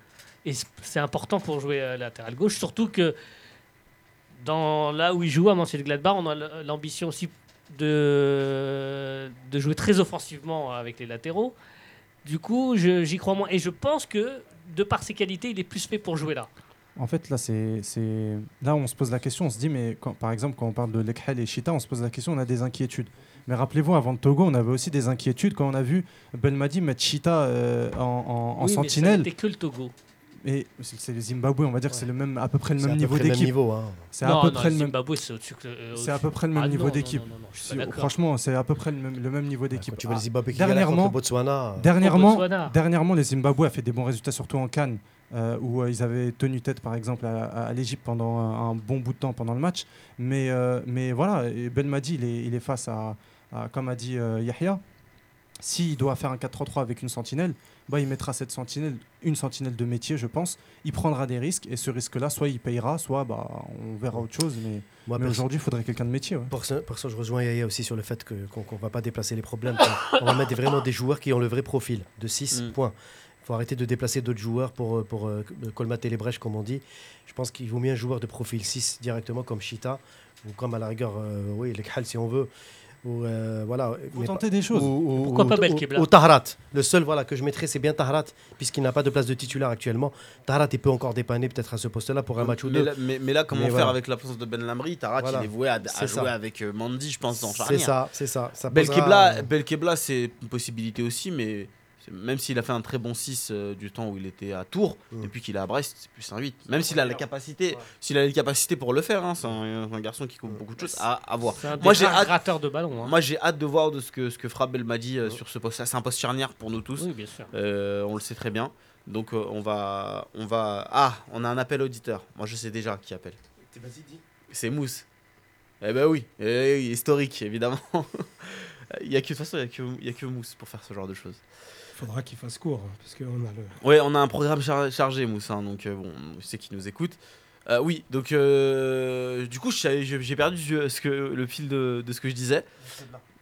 Et c'est important pour jouer euh, latéral gauche. Surtout que dans, là où il joue à Mönchengladbach, on a l'ambition aussi de, jouer très offensivement avec les latéraux. Du coup, j'y crois moins. Et je pense que, de par ses qualités, il est plus fait pour jouer là. En fait, là, c'est, c'est- là, on se pose la question, on se dit, mais quand- par exemple, quand on parle de Lekhel et Chita, on se pose la question, on a des inquiétudes. Mais rappelez-vous, avant le Togo, on avait aussi des inquiétudes quand on a vu Belmadi mettre Chita euh, en, en- en Oui, mais sentinelle. C'était que le Togo. Et c'est c'est le Zimbabwe, on va dire que c'est le même, à peu près le même niveau d'équipe. niveau. C'est à peu près le même. C'est que le- C'est à peu près le même Ah, niveau d'équipe. franchement, c'est à peu près le même, le même niveau d'équipe. Quand tu vois le Ah, Zimbabwe qui galère contre dernièrement, le Botswana. Dernièrement, Botswana. dernièrement, les Zimbabwe a fait des bons résultats, surtout en Cannes, euh, où euh, ils avaient tenu tête, par exemple, à, à- à l'Égypte pendant un, un bon bout de temps pendant le match. Mais, euh, mais voilà, et Belmadi, il est, il est face à, à- comme a dit euh, Yahya, s'il doit faire un 4-3-3 avec une sentinelle, bah, il mettra cette sentinelle, une sentinelle de métier, je pense. Il prendra des risques, et ce risque-là, soit il payera, soit bah, on verra autre chose. Mais, moi, mais perso- aujourd'hui, il faudrait quelqu'un de métier. ouais. Pour ça, pour ça, je rejoins Yaya aussi sur le fait que- qu'on ne va pas déplacer les problèmes. on va mettre vraiment des joueurs qui ont le vrai profil de 6 Mm. points. Il faut arrêter de déplacer d'autres joueurs pour, euh, pour euh, colmater les brèches, comme on dit. Je pense qu'il vaut mieux un joueur de profil 6 directement comme Chita, ou comme à la rigueur, euh, oui, le Khal si on veut. Ou, euh, voilà, tenter pas- des choses. ou- ou- Pourquoi ou- pas Belkebla Ou Tahrat. Le seul voilà, que je mettrais, c'est bien Tahrat, puisqu'il n'a pas de place de titulaire actuellement. Tahrat, il peut encore dépanner peut-être à ce poste-là pour un match ou deux. là, mais, mais là, comment Mais faire voilà. avec l'absence de Ben Lamri Voilà. il est voué à, à C'est jouer ça. avec euh, Mandy, je pense, dans C'est charnière. ça, c'est ça. ça Belkebla, Belkebla, c'est une possibilité aussi, mais c'est- même s'il a fait un très bon 6 euh, du temps où il était à Tours, Mm. depuis qu'il est à Brest, c'est plus un 8. Même s'il a la capacité, s'il a les capacités pour le faire, hein, c'est un, un garçon qui coupe beaucoup de choses à, à voir. C'est un des Moi, j'ai hâte- de ballon. hein. Moi, j'ai hâte de voir de ce que, ce que fera Belmadi euh, sur ce poste. C'est un poste charnière pour nous tous. Oui, bien sûr. Euh, on le sait très bien. Donc, euh, on va, on va. Ah, on a un appel auditeur. Moi, je sais déjà qui appelle. C'est Mousse. Eh ben oui, Eh historique, évidemment. Il y a que, de toute façon, il y a que, il y a que Mousse pour faire ce genre de choses. Faudra qu'il fasse court, hein, parce qu'on a le. Ouais, on a un programme char- chargé, Mousse, hein, donc euh, bon, je sais qu'il nous écoute. Euh, oui, donc euh, du coup, j'ai perdu ce que, le fil de, de ce que je disais.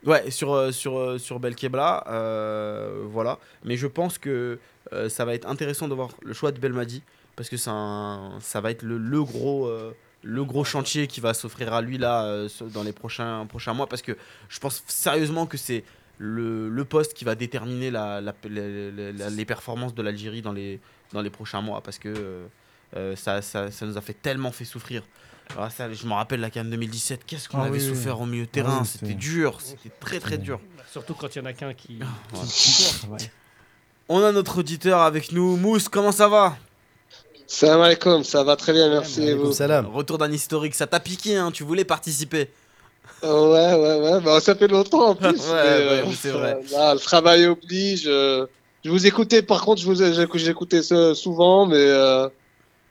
Ouais, sur, sur, sur Belkebla, euh, voilà. Mais je pense que euh, ça va être intéressant de voir le choix de Belmadi, parce que c'est un- ça va être le, le gros, euh, le gros chantier qui va s'offrir à lui là euh, dans les prochains, prochains mois, parce que je pense sérieusement que c'est le, le poste qui va déterminer la, la- la- la- la- les performances de l'Algérie dans les, dans les prochains mois, parce que euh, euh, ça, ça, ça nous a fait tellement fait souffrir. Alors ça, je me rappelle la CAN 2017, qu'est-ce qu'on Ah avait oui, oui. souffert au milieu de terrain, oui, c'était dur, c'était très très dur. Surtout quand il y en a qu'un qui. On a notre auditeur avec nous, Mousse, comment ça va? Salam alaikum, ça va très bien, merci et Alaykoum vous. salam. Retour d'un historique, ça t'a piqué, hein, tu voulais participer. Ouais, ouais, ouais. Bah, ça fait longtemps en plus. Ouais, mais, ouais, euh, c'est vrai. là, le travail oblige. euh, je vous écoutais, par contre, je vous ai- j'écou- j'écoutais souvent, mais euh,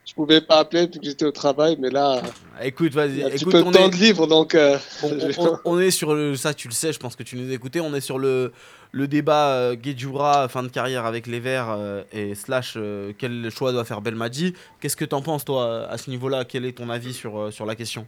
je pouvais pas appeler parce que j'étais au travail. Mais là, Écoute, il y vas-y, un petit écoute, peu de temps est, de livre, donc. euh, on, on- on- on est sur le. Ça, tu le sais, je pense que tu nous écoutais. On est sur le, le débat euh, fin de carrière avec les Verts, euh, et slash, quel choix doit faire Belmadi. Qu'est-ce que t'en penses, toi, à ce niveau-là? Quel est ton avis sur, sur la question?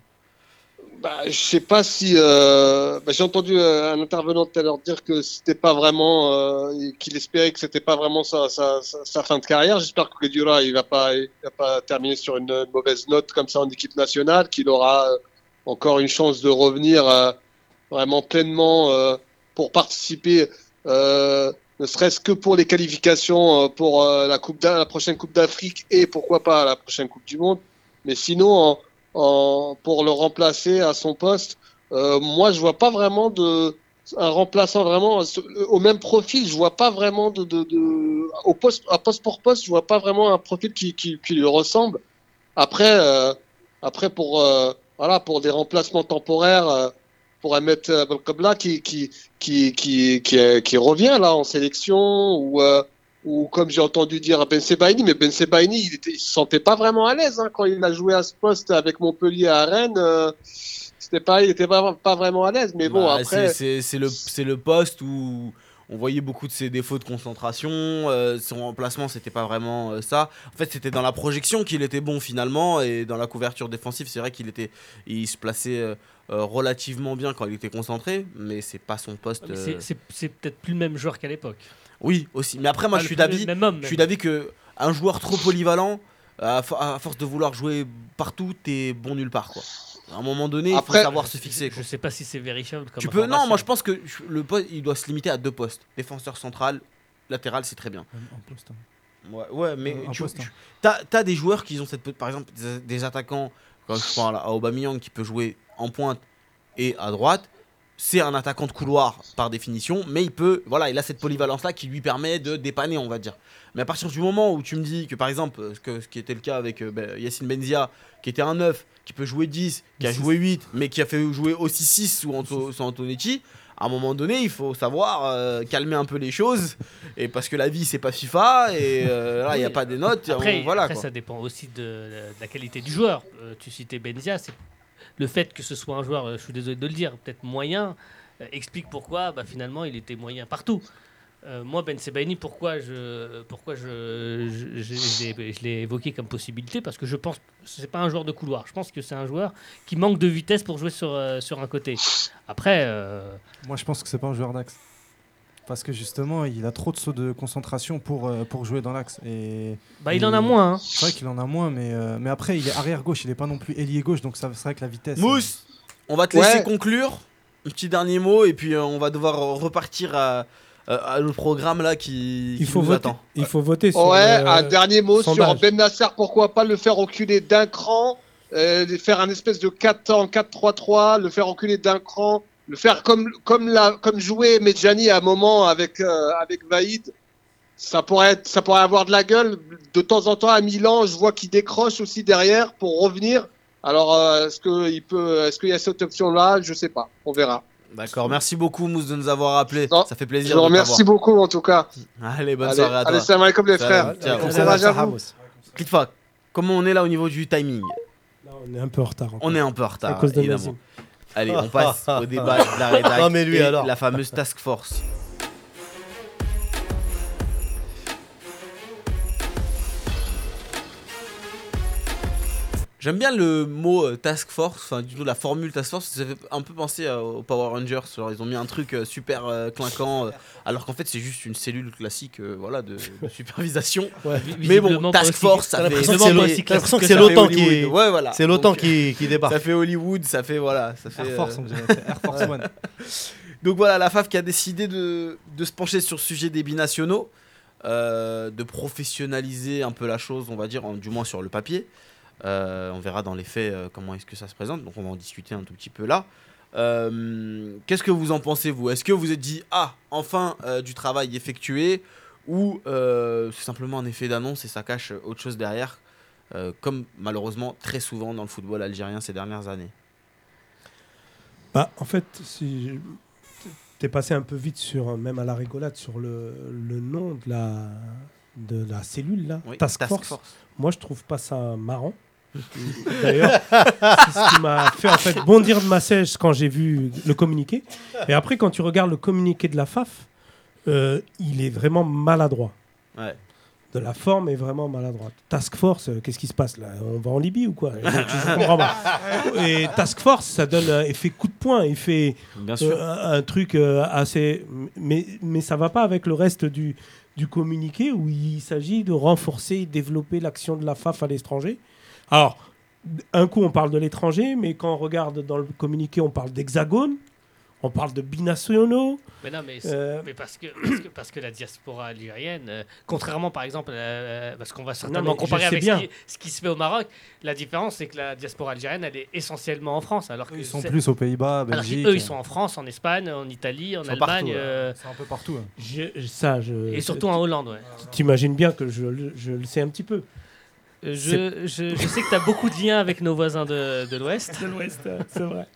Bah, je sais pas si. euh, bah, J'ai entendu euh, un intervenant tout à l'heure dire que c'était pas vraiment. euh, qu'il espérait que c'était pas vraiment sa, sa, sa, fin de carrière. J'espère que Guedioura, il va pas, il va pas terminer sur une, mauvaise note comme ça en équipe nationale, qu'il aura euh, encore une chance de revenir euh, vraiment pleinement euh, pour participer. Ne serait-ce que pour les qualifications pour la, coupe la prochaine Coupe d'Afrique et pourquoi pas la prochaine Coupe du Monde. Mais sinon, pour le remplacer à son poste, euh, moi je vois pas vraiment de un remplaçant vraiment au même profil. Je vois pas vraiment de, au poste à poste pour poste, je vois pas vraiment un profil qui, qui, lui ressemble. Après, euh, après pour euh, voilà pour des remplacements temporaires. Pour euh, Belkabla qui qui qui qui qui, qui revient là en sélection ou ou comme j'ai entendu dire Ben Sebaini, mais Ben Sebaini, il, il se sentait pas vraiment à l'aise hein, quand il a joué à ce poste avec Montpellier à Rennes. euh, c'était pas, il était pas, pas vraiment à l'aise. Mais bon, Bah, après, c'est- C'est c'est le, c'est le poste où on voyait beaucoup de ses défauts de concentration. euh, son remplacement, c'était pas vraiment euh, ça. En fait, c'était dans la projection qu'il était bon finalement. Et dans la couverture défensive, c'est vrai qu'il était, il se plaçait euh, euh, relativement bien quand il était concentré. Mais c'est pas son poste. Euh, C'est c'est peut-être plus le même joueur qu'à l'époque. Oui, aussi. Mais après, moi, Pas je suis d'avis. Je suis d'avis que un joueur trop polyvalent, à, fo- à force de vouloir jouer partout, t'es bon nulle part, quoi. À un moment donné, il faut savoir se fixer. Je quoi. sais pas si c'est vérifiable. Comme Tu peux non, moi je pense que je- le poste il doit se limiter à deux postes. Défenseur central, latéral, c'est très bien. Un poste, hein. Ouais, ouais mais Un tu, poste, hein. tu- t'as, t'as des joueurs qui ont cette par exemple des, des attaquants quand je parle à Aubameyang qui peut jouer en pointe et à droite. C'est un attaquant de couloir par définition, mais il peut, voilà, il a cette polyvalence là qui lui permet de dépanner, on va dire. Mais à partir du moment où tu me dis que par exemple, euh, ce, que, ce qui était le cas avec euh, ben, Yacine Benzia, qui était un 9, qui peut jouer 10, qui a Six. joué joué 8, mais qui a fait jouer aussi 6 sous, Anto- sous Antonetti, à un moment donné, il faut savoir euh, calmer un peu les choses, et parce que la vie c'est pas FIFA, et euh, là il n'y a Oui. pas des notes, Après, on- voilà après, quoi. ça dépend aussi de, la- de la qualité du joueur. Euh, tu citais Benzia, c'est le fait que ce soit un joueur, euh, je suis désolé de le dire, peut-être moyen, euh, explique pourquoi bah, finalement il était moyen partout. Euh, moi, Ben Sebaini, pourquoi je, pourquoi je, je, l'ai- évoqué comme possibilité? Parce que je pense que c'est pas un joueur de couloir. Je pense que c'est un joueur qui manque de vitesse pour jouer sur, sur un côté. Après, Moi, je pense que c'est pas un joueur d'axe. Parce que justement, il a trop de sauts de concentration pour, euh, pour jouer dans l'axe. Et bah, il en a moins. hein. c'est vrai qu'il en a moins, mais, euh, mais après, il est arrière gauche, il est pas non plus ailier gauche, donc ça serait que la vitesse. euh, Mousse, on va te laisser Ouais. conclure. Un petit dernier mot et puis euh, on va devoir euh, repartir à, à- à le programme là qui, Il qui faut nous voter. attend. Il faut voter sur. ouais, euh, un dernier mot sondage. sur Ben Nasser. Pourquoi pas le faire reculer d'un cran, euh, faire un espèce de 4 en 4-3-3, le faire reculer d'un cran, le faire comme comme la comme jouait Medjani à un moment avec euh, avec Vaïd. Ça pourrait être, ça pourrait avoir de la gueule. De temps en temps à Milan, je vois qu'il décroche aussi derrière pour revenir. Alors euh, est-ce que il peut, est-ce qu'il y a cette option-là? Je sais pas. On verra. D'accord, merci beaucoup Mousse de nous avoir appelé. Non, Ça fait Je plaisir vous de remercie beaucoup en tout cas. Allez, bonne allez, soirée à allez, toi. salam alaikum les frères. À. Clitfa, comment on est là au niveau du timing? Là, on est un peu en retard. encore. On est un peu en à retard, cause de évidemment. Allez, on passe au débat de la rédac Non, mais lui, et alors. la fameuse task force. J'aime bien le mot euh, task force, enfin du tout la formule task force, ça fait un peu penser à- aux Power Rangers, genre ils ont mis un truc euh, super euh, clinquant, euh, alors qu'en fait c'est juste une cellule classique euh, voilà, de, de supervision. Ouais. Mais bon, task force, ça fait, l'impression que c'est l'OTAN qui. Ouais, voilà. C'est l'OTAN qui, qui débarque. Ça fait Hollywood, ça fait voilà, ça fait. Air Force, euh, Air Force One. Donc voilà, la FAF qui a décidé de, de se pencher sur le sujet des binationaux, euh, de professionnaliser un peu la chose, on va dire, en- du moins sur le papier. Euh, on verra dans les faits euh, comment est-ce que ça se présente, donc on va en discuter un tout petit peu là. Euh, Qu'est-ce que vous en pensez, vous? Est-ce que vous êtes dit, ah, enfin du travail effectué, ou c'est simplement un effet d'annonce et ça cache autre chose derrière, comme malheureusement très souvent dans le football algérien ces dernières années? Bah, en fait, si t'es passé un peu vite sur, même à la rigolade, sur le, le nom de la, de la cellule là, Oui, Task, Force. Moi, je trouve pas ça marrant. D'ailleurs, c'est ce qui m'a fait en fait bondir de ma sèche quand j'ai vu le communiqué. Et après, quand tu regardes le communiqué de la FAF, euh, il est vraiment maladroit. Ouais. De la forme est vraiment maladroite. Task Force, euh, qu'est-ce qui se passe là? On va en Libye ou quoi? Je, je comprends pas. Et Task Force, ça donne euh, effet coup de poing, effet Bien sûr. euh, un truc euh, assez. Mais, mais ça va pas avec le reste du, du communiqué où il s'agit de renforcer et développer l'action de la FAF à l'étranger. Alors, un coup, on parle de l'étranger, mais quand on regarde dans le communiqué, on parle d'hexagone, on parle de binationaux. Mais non, mais, Euh, mais parce, que, parce, que, parce que la diaspora algérienne, euh, contrairement par exemple, euh, parce qu'on va certainement comparer avec bien. ce qui, ce qui se fait au Maroc, la différence c'est que la diaspora algérienne, elle est essentiellement en France. Alors que Ils sont plus aux Pays-Bas, alors Belgique. qu'eux, ils sont en France, en Espagne, en Italie, en Allemagne, partout, euh, C'est un peu partout. hein. je- ça, je, et surtout en Hollande. Ouais. T'imagines bien que je le sais un petit peu. Je, je, je sais que tu as beaucoup de liens avec nos voisins de, de l'Ouest. de l'Ouest, c'est vrai.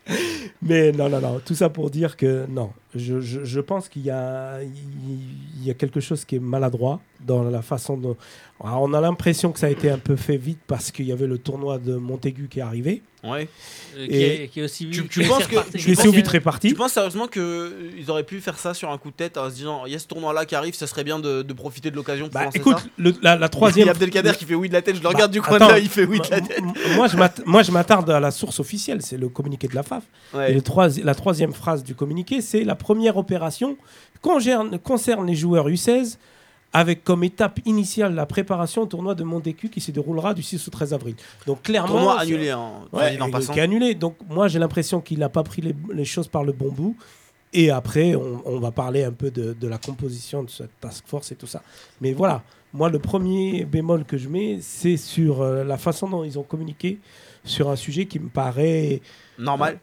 Mais non, non, non, tout ça pour dire que non, je, je, je pense qu'il y a, il y a quelque chose qui est maladroit dans la façon dont... Alors, on a l'impression que ça a été un peu fait vite parce qu'il y avait le tournoi de Montaigu qui est arrivé. Ouais. euh, qui, Et est, qui est aussi tu- qui tu penses que- Je est- vite répartis. Tu penses sérieusement qu'ils auraient pu faire ça sur un coup de tête en se disant il y a ce tournoi là qui arrive, ça serait bien de, de profiter de l'occasion pour Bah, lancer écoute, ça le- la, la Il y troisième... a Abdelkader qui fait oui de la tête, je le Bah, regarde du coin de l'œil, il fait oui de la tête. Moi, je m'att- moi, je m'attarde à la source officielle, c'est le communiqué de la FAF. Et Ouais. le troisi- la troisième phrase du communiqué, c'est la première opération concerne, concerne les joueurs U16 avec comme étape initiale la préparation au tournoi de Montaigu qui se déroulera du 6 au 13 avril. Donc clairement, Tournoi annulé en Ouais, et- passant. qui est annulé. Donc moi j'ai l'impression qu'il n'a pas pris les, les choses par le bon bout. Et après, on, on va parler un peu de, de la composition de cette task force et tout ça. Mais voilà, moi le premier bémol que je mets, c'est sur euh, la façon dont ils ont communiqué sur un sujet qui me paraît Normal.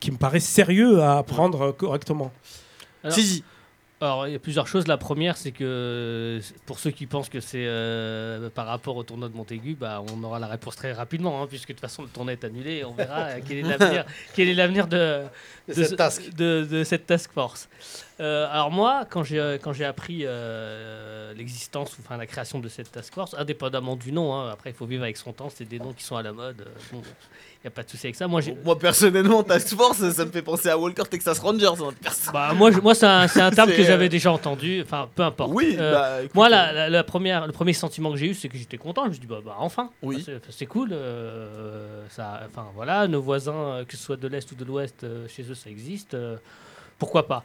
Qui me paraît sérieux à prendre euh, correctement. Alors- Si, si. Alors, il y a plusieurs choses. La première, c'est que pour ceux qui pensent que c'est euh, par rapport au tournoi de Montaigu, bah, on aura la réponse très rapidement, hein, puisque de toute façon, le tournoi est annulé. et On verra euh, quel est l'avenir, quel est l'avenir de, De de cette ce- task. de- de cette task force. Euh, alors moi, quand j'ai euh, quand j'ai appris euh, l'existence ou enfin la création de cette task force, indépendamment du nom, hein, après il faut vivre avec son temps, c'est des noms qui sont à la mode. euh, bon, il n'y a pas de souci avec ça. Moi, personnellement, Task Force, ça me fait penser à Walker Texas Rangers. hein, bah, moi, je- moi c'est un, terme que j'avais déjà entendu. Enfin, peu importe. Oui, bah, écoute, Moi, la, la- la première, le premier sentiment que j'ai eu, c'est que j'étais content. Je me suis dit, bah, bah, enfin, Oui. c'est, c'est cool. ça, enfin, voilà, nos voisins, que ce soit de l'Est ou de l'Ouest, chez eux, ça existe. pourquoi pas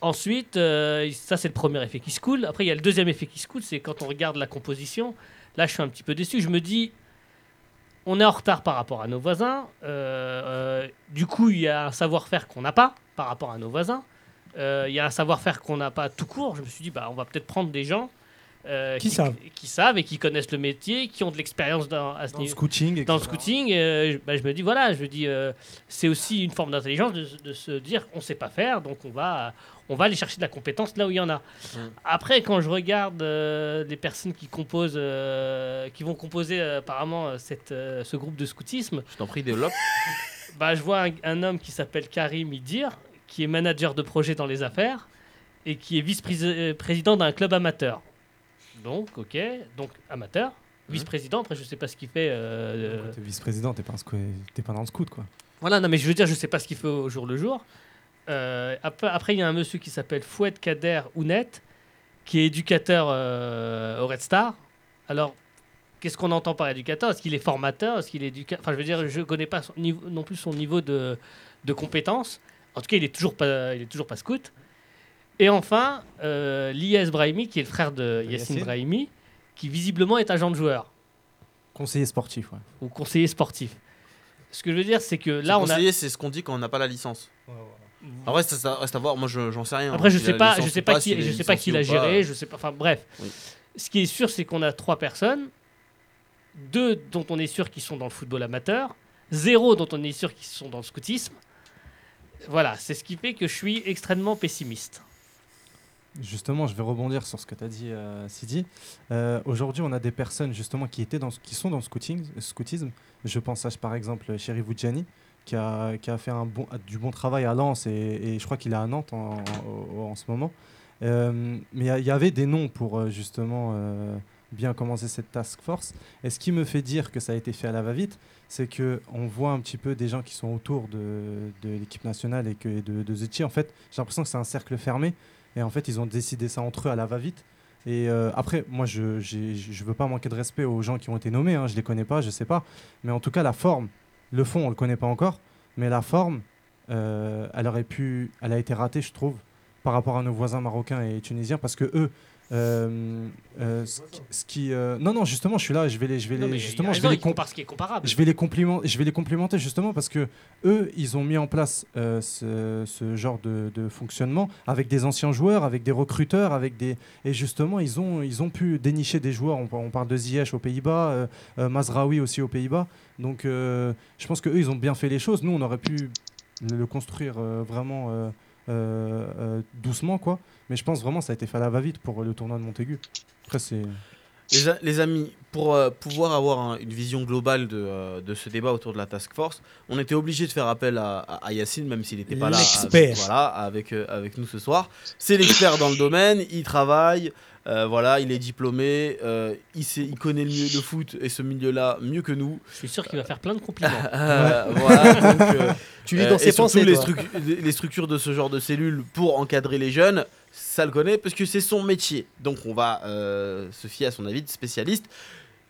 Ensuite, euh, ça, c'est le premier effet qui se coule. Après, il y a le deuxième effet qui se coule, c'est quand on regarde la composition. Là, je suis un petit peu déçu. Je me dis, on est en retard par rapport à nos voisins. euh, euh, du coup, il y a un savoir-faire qu'on n'a pas par rapport à nos voisins. Il y a un savoir-faire qu'on n'a pas tout court. Je me suis dit, bah, on va peut-être prendre des gens euh, Qui savent. qui savent et qui connaissent le métier, qui ont de l'expérience dans, à ce Dans le niveau- scouting. dans le scouting. euh, je, bah, je me dis, voilà, je me dis, euh, c'est aussi une forme d'intelligence de, de se dire qu'on ne sait pas faire, donc on va, on va aller chercher de la compétence là où il y en a. Mm. Après, quand je regarde euh, les personnes qui composent, euh, qui vont composer euh, apparemment cette, euh, ce groupe de scoutisme, Je t'en prie, développe. bah, je vois un, un homme qui s'appelle Karim Idir, qui est manager de projet dans les affaires et qui est vice-président d'un club amateur. Donc, ok, donc amateur, vice-président. Après, je sais pas ce qu'il fait. euh, Quand T'es vice-président, t'es pas, un scou- t'es pas dans le scout, quoi. voilà, non, mais je veux dire, je sais pas ce qu'il fait au jour le jour. Euh, après, après, il y a un monsieur qui s'appelle Fouad Kader Ounet, qui est éducateur euh, au Red Star. Alors, qu'est-ce qu'on entend par éducateur? Est-ce qu'il est formateur? Est-ce qu'il est éducateur Enfin, je veux dire, je connais pas son niveau- non plus son niveau de, de compétence. En tout cas, il est toujours pas, il est toujours pas scout. Et enfin, euh, Lies Brahimi, qui est le frère de Yassine. Brahimi, qui visiblement est agent de joueur Conseiller sportif, ouais. ou conseiller sportif. Ce que je veux dire, c'est que Là, on a. conseiller, c'est ce qu'on dit quand on n'a pas la licence. Après, ça, ça reste à voir. Moi, je- j'en sais rien. Après, je sais pas, je sais pas qui, je sais pas qui l'a géré, je sais pas. Enfin, bref. Oui. Ce qui est sûr, c'est qu'on a trois personnes, deux dont on est sûr qu'ils sont dans le football amateur, zéro dont on est sûr qu'ils sont dans le scoutisme. Voilà, c'est ce qui fait que je suis extrêmement pessimiste. Justement, je vais rebondir sur ce que tu as dit, euh, Sidi. Euh, Aujourd'hui, on a des personnes justement qui, étaient dans, qui sont dans le scouting, scoutisme. Je pense à par exemple Chéri Boudjani, qui a, qui a fait un bon, du bon travail à Lens et, je crois qu'il est à Nantes en, en- ce moment. Euh, mais il y avait des noms pour justement bien commencer cette task force. Et ce qui me fait dire que ça a été fait à la va-vite, c'est que on voit un petit peu des gens qui sont autour de, l'équipe nationale et que de, de. En fait, j'ai l'impression que c'est un cercle fermé. Et en fait, ils ont décidé ça entre eux à la va-vite. Et euh, après, moi, je ne veux pas manquer de respect aux gens qui ont été nommés. Hein, je les connais pas, je sais pas. Mais en tout cas, la forme, le fond, on le connaît pas encore. Mais la forme, euh, elle aurait pu, elle a été ratée, je trouve, par rapport à nos voisins marocains et tunisiens, parce que eux, euh, euh, ce qui- ce qui, euh, non, non, justement, je suis là, je vais les, je vais Non, les, justement, je vais les il comp- compare ce qui est comparable. je vais les complimenter, je vais les complimenter justement parce que eux, ils ont mis en place ce, ce genre de, de fonctionnement avec des anciens joueurs, avec des recruteurs, avec des et justement ils ont ils ont pu dénicher des joueurs. On, par- on parle de Ziyech aux Pays-Bas, Mazraoui aussi aux Pays-Bas. Donc je pense que eux ils ont bien fait les choses. Nous on aurait pu le, le construire vraiment doucement quoi. Mais je pense vraiment ça a été fait à la va-vite pour le tournoi de Montaigu. Après c'est Les, amis, pour euh, pouvoir avoir un- une vision globale de, euh, de ce débat autour de la task force, on était obligé de faire appel à, à- à Yacine, même s'il n'était pas là avec, voilà, avec, euh, avec nous ce soir. C'est l'expert dans le domaine, il travaille, euh, voilà, il est diplômé, euh, il, sait, il connaît le, mieux le foot et ce milieu-là mieux que nous. Je suis sûr qu'il va faire plein de compliments. Euh, voilà, donc, euh, Tu lis dans ses surtout pensées. les, toi. struc- les structures de ce genre de cellules pour encadrer les jeunes, ça le connaît parce que c'est son métier. Donc on va euh, se fier à son avis de spécialiste.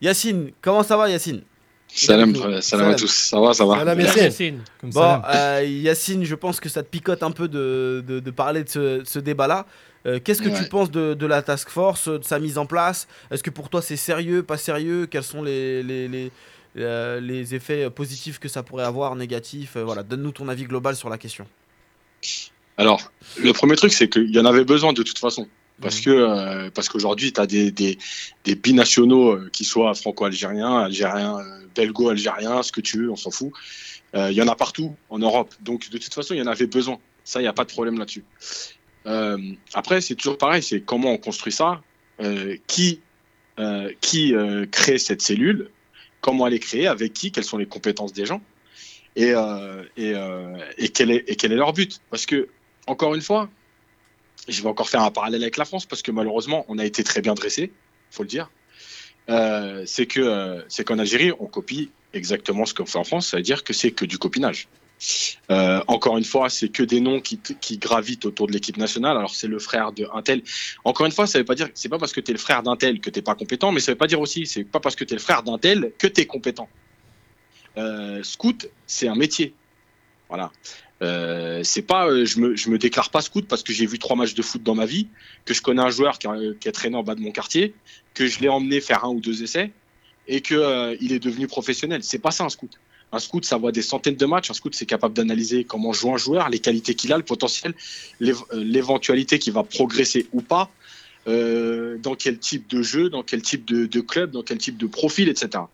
Yacine, comment ça va Yacine? Salam, Salam. salam à tous. Ça va, ça va. Salam, Yacine. Comme Bon, euh, Yacine, je pense que ça te picote un peu de, de- de parler de ce, ce débat-là. Euh, Qu'est-ce que tu penses de, de la task force, de sa mise en place? Est-ce que pour toi c'est sérieux, pas sérieux? Quels sont les, les, les, euh, les effets positifs que ça pourrait avoir, négatifs? Euh, Voilà, donne-nous ton avis global sur la question. Alors, le premier truc, c'est qu'il y en avait besoin de toute façon. Parce Mhm. que euh, parce qu'aujourd'hui, tu as des, des, des binationaux euh, qui soient franco-algériens, algériens, euh, belgo-algériens, ce que tu veux, on s'en fout. Euh, Il y en a partout en Europe. Donc, de toute façon, il y en avait besoin. Ça, il n'y a pas de problème là-dessus. Après, c'est toujours pareil, c'est comment on construit ça, qui, qui crée cette cellule, comment elle est créée, avec qui, quelles sont les compétences des gens, et, et, et, quel est, et quel est leur but. Parce que, encore une fois, je vais encore faire un parallèle avec la France, parce que malheureusement, on a été très bien dressé, faut le dire. Euh, c'est que euh, c'est qu'en Algérie, on copie exactement ce qu'on fait en France, c'est-à-dire que c'est que du copinage. Euh, encore une fois, c'est que des noms qui, gravitent autour de l'équipe nationale. Alors c'est le frère de un tel. Encore une fois, ça veut pas dire, c'est pas parce que tu es le frère d'un tel que t'es pas compétent, mais ça veut pas dire aussi, c'est pas parce que tu es le frère d'un tel que tu es compétent. Scout, c'est un métier. Voilà. Euh, c'est pas, euh, je me, je me déclare pas scout parce que j'ai vu trois matchs de foot dans ma vie, que je connais un joueur qui a, qui a traîné en bas de mon quartier, que je l'ai emmené faire un ou deux essais et que euh, il est devenu professionnel. C'est pas ça un scout. Un scout, ça voit des centaines de matchs. Un scout, c'est capable d'analyser comment joue un joueur, les qualités qu'il a, le potentiel, euh, l'éventualité qu'il va progresser ou pas, euh, dans quel type de jeu, dans quel type de, de club, dans quel type de profil, etc.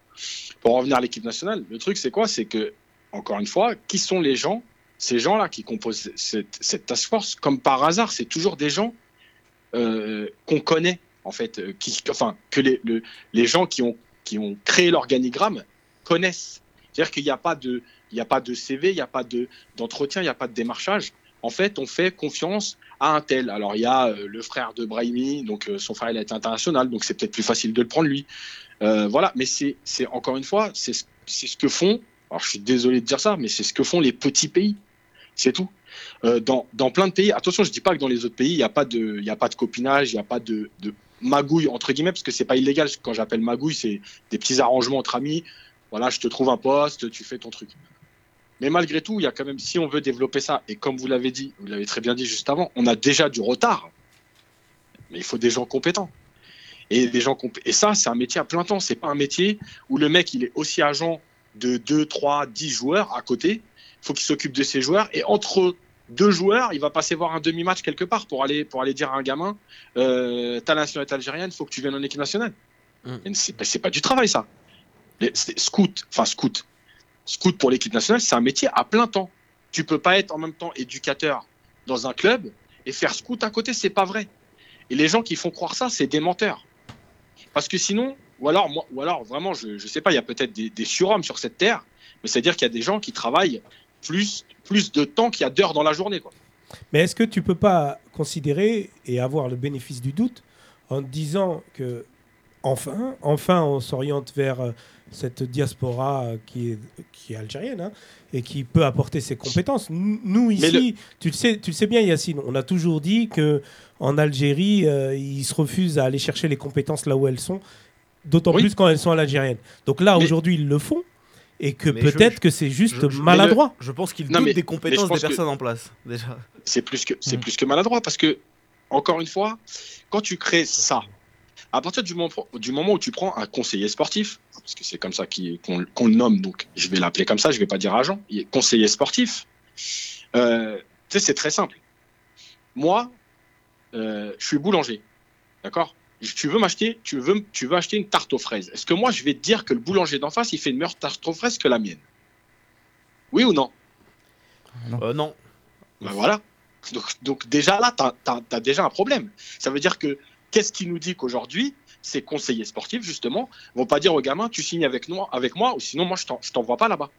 Pour revenir à l'équipe nationale, le truc, c'est quoi? C'est que, encore une fois, qui sont les gens, ces gens-là qui composent cette, cette task force Comme par hasard, c'est toujours des gens euh, qu'on connaît, en fait, euh, qui, enfin, que les, le- les gens qui ont, qui ont créé l'organigramme connaissent. C'est-à-dire qu'il n'y a pas de, a pas de CV, il n'y a pas de, d'entretien, il n'y a pas de démarchage. En fait, on fait confiance à un tel. Alors, il y a euh, le frère de Brahimi, donc son frère, il a international, donc c'est peut-être plus facile de le prendre lui. Voilà, mais c'est, encore une fois, c'est, ce- ce que font, alors je suis désolé de dire ça, mais c'est ce que font les petits pays. C'est tout. Euh, dans, dans plein de pays, attention, je dis pas que dans les autres pays, il n'y a, pas de- a pas de copinage, il n'y a pas de, de magouille, entre guillemets, parce que c'est pas illégal. Quand j'appelle magouille, c'est des petits arrangements entre amis. Voilà, je te trouve un poste, tu fais ton truc. Mais malgré tout, il y a quand même, si on veut développer ça, et comme vous l'avez dit, vous l'avez très bien dit juste avant, on a déjà du retard. Mais il faut des gens compétents. Et, des gens compé- et ça, c'est un métier à plein temps. C'est pas un métier où le mec, il est aussi agent de 2, 3, 10 joueurs à côté. Il faut qu'il s'occupe de ses joueurs. Et entre deux joueurs, il va passer voir un demi-match quelque part pour aller, pour aller dire à un gamin euh, T'as la nationalité algérienne, il faut que tu viennes en équipe nationale. Mm. Et C'est pas du travail, ça. Les- Scout, enfin scout. Scout pour l'équipe nationale, c'est un métier à plein temps. Tu peux pas être en même temps éducateur dans un club et faire scout à côté, c'est pas vrai. Et les gens qui font croire ça, c'est des menteurs. Parce que sinon, ou alors, moi, ou alors vraiment, je, je sais pas, il y a peut-être des, des surhommes sur cette terre, mais c'est-à-dire qu'il y a des gens qui travaillent plus, plus de temps qu'il y a d'heures dans la journée. Quoi. Mais est-ce que tu peux pas considérer et avoir le bénéfice du doute en disant que enfin, enfin, on s'oriente vers euh, cette diaspora qui est, qui est algérienne hein, et qui peut apporter ses compétences. Nous, ici, tu, le sais, tu le sais bien, Yacine, on a toujours dit que en Algérie, euh, ils se refusent à aller chercher les compétences là où elles sont, d'autant Oui. plus quand elles sont à l'algérienne. Donc là, Mais- aujourd'hui, ils le font. Et que peut-être que c'est juste je- je- maladroit. Je pense qu'il Non, doute mais- des compétences des personnes en place, déjà. c'est plus que c'est Mm. plus que maladroit parce que encore une fois quand tu crées ça à partir du moment, du moment où tu prends un conseiller sportif parce que c'est comme ça qu'il- qu'on le nomme donc je vais l'appeler comme ça je vais pas dire agent il est conseiller sportif euh, tu sais c'est très simple moi euh, je suis boulanger d'accord? Tu veux m'acheter tu veux tu veux acheter une tarte aux fraises est-ce que moi je vais te dire que le boulanger d'en face il fait une meilleure tarte aux fraises que la mienne? Oui ou non? Euh, non. ben voilà. Donc, donc déjà là, tu as, déjà un problème. Ça veut dire que qu'est-ce qui nous dit qu'aujourd'hui, ces conseillers sportifs, justement, vont pas dire aux gamins, tu signes avec, nous, avec moi, ou sinon moi, je t'en- je t'envoie pas là-bas.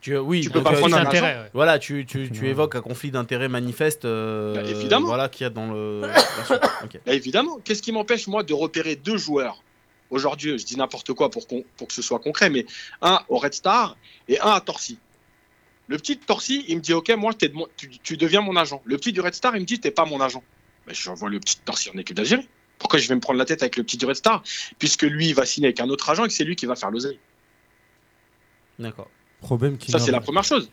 Tu, oui, Tu peux pas euh, prendre un. Intérêt, ouais. Voilà, tu, tu, tu Ouais. évoques un conflit d'intérêts manifeste. euh, Bah, évidemment. Voilà, qu'il y a dans le. Bien sûr, ok. Là, évidemment, qu'est-ce qui m'empêche, moi, de repérer deux joueurs Aujourd'hui, je dis n'importe quoi pour, pour que ce soit concret, mais un au Red Star et un à Torcy. Le petit de Torcy, il me dit, OK, moi, t'es de mon- tu, tu deviens mon agent. Le petit du Red Star, il me dit, t'es pas mon agent. Ben, j'envoie le petit de Torcy en équipe d'Algérie. Pourquoi je vais me prendre la tête avec le petit du Red Star? Puisque lui, il va signer avec un autre agent et que c'est lui qui va faire l'oseille. D'accord. Problème qui Ça, c'est la première chose.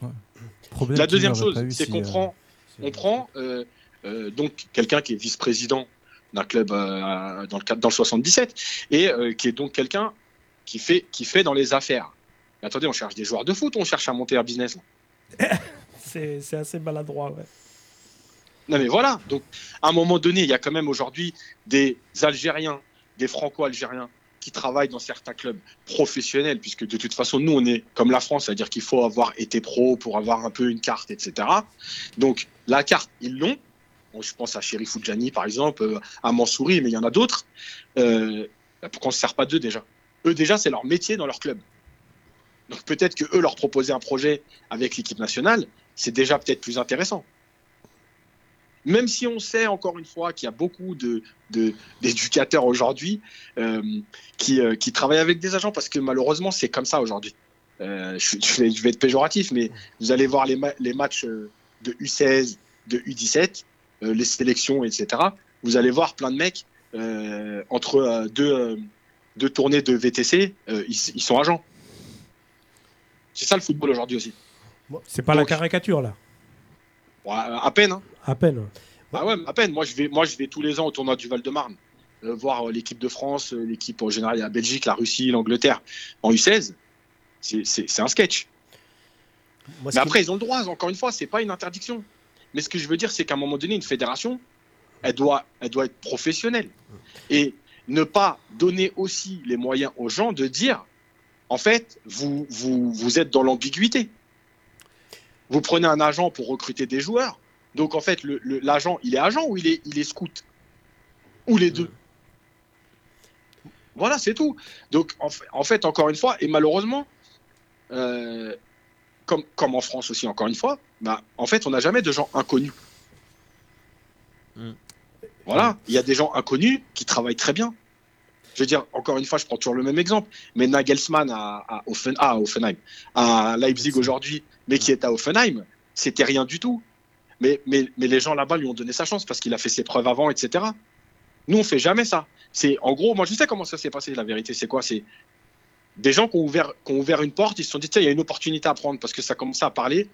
La deuxième chose, c'est si, qu'on euh, prend, on prend euh, euh, donc quelqu'un qui est vice-président d'un club euh, dans, le, dans le 77 et euh, qui est donc quelqu'un qui fait, qui fait dans les affaires. Mais attendez, on cherche des joueurs de foot on cherche à monter un business C'est c'est assez maladroit. ouais. Non mais voilà, donc à un moment donné, il y a quand même aujourd'hui des Algériens, des Franco-Algériens qui travaillent dans certains clubs professionnels, puisque de toute façon, nous, on est comme la France, c'est-à-dire qu'il faut avoir été pro pour avoir un peu une carte, etc. Donc la carte, ils l'ont. Bon, je pense à Chéri Foudjani, par exemple, euh, à Mansouri, mais il y en a d'autres. Euh, pourquoi on ne se sert pas d'eux déjà Eux, déjà, c'est leur métier dans leur club. Donc peut-être que eux leur proposer un projet avec l'équipe nationale, c'est déjà peut-être plus intéressant. Même si on sait encore une fois qu'il y a beaucoup de, de- d'éducateurs aujourd'hui euh, qui, euh, qui travaillent avec des agents, parce que malheureusement c'est comme ça aujourd'hui. Euh, je, je vais, être péjoratif, mais vous allez voir les, ma- les matchs de U16, de U17, euh, les sélections, etc. Vous allez voir plein de mecs entre deux, deux tournées de VTC, ils, ils sont agents. C'est ça le football aujourd'hui aussi. C'est pas la caricature là. Bon, à peine. Hein. À peine. ouais. Ah ouais, à peine. Moi je vais, moi, je vais tous les ans au tournoi du Val-de-Marne euh, voir euh, l'équipe de France, euh, l'équipe en général, la Belgique, la Russie, l'Angleterre en U16. C'est- un sketch. Moi, Mais après, ils ont le droit, encore une fois, c'est pas une interdiction. Mais ce que je veux dire, c'est qu'à un moment donné, une fédération, elle doit, elle doit être professionnelle. Et ne pas donner aussi les moyens aux gens de dire, en fait, vous, vous, vous êtes dans l'ambiguïté. Vous prenez un agent pour recruter des joueurs. Donc, en fait, l'agent, il est agent ou il est, il est scout? Ou les deux? Voilà, c'est tout. Donc, en fait, en fait, encore une fois, et malheureusement, euh, comme, comme en France aussi, encore une fois, bah, en fait, on n'a jamais de gens inconnus. Mm. Voilà, il y a des gens inconnus qui travaillent très bien. Je veux dire, encore une fois, je prends toujours le même exemple, mais Nagelsmann à, à, à Hoffenheim, à Leipzig aujourd'hui, mais qui est à Hoffenheim, c'était rien du tout. Mais, mais, mais les gens là-bas lui ont donné sa chance parce qu'il a fait ses preuves avant, etc. Nous, on fait jamais ça. C'est en gros, moi, je sais comment ça s'est passé. La vérité, c'est quoi? C'est des gens qui ont ouvert, qui ont ouvert une porte. Ils se sont dit, tiens, il y a une opportunité à prendre parce que ça commençait à parler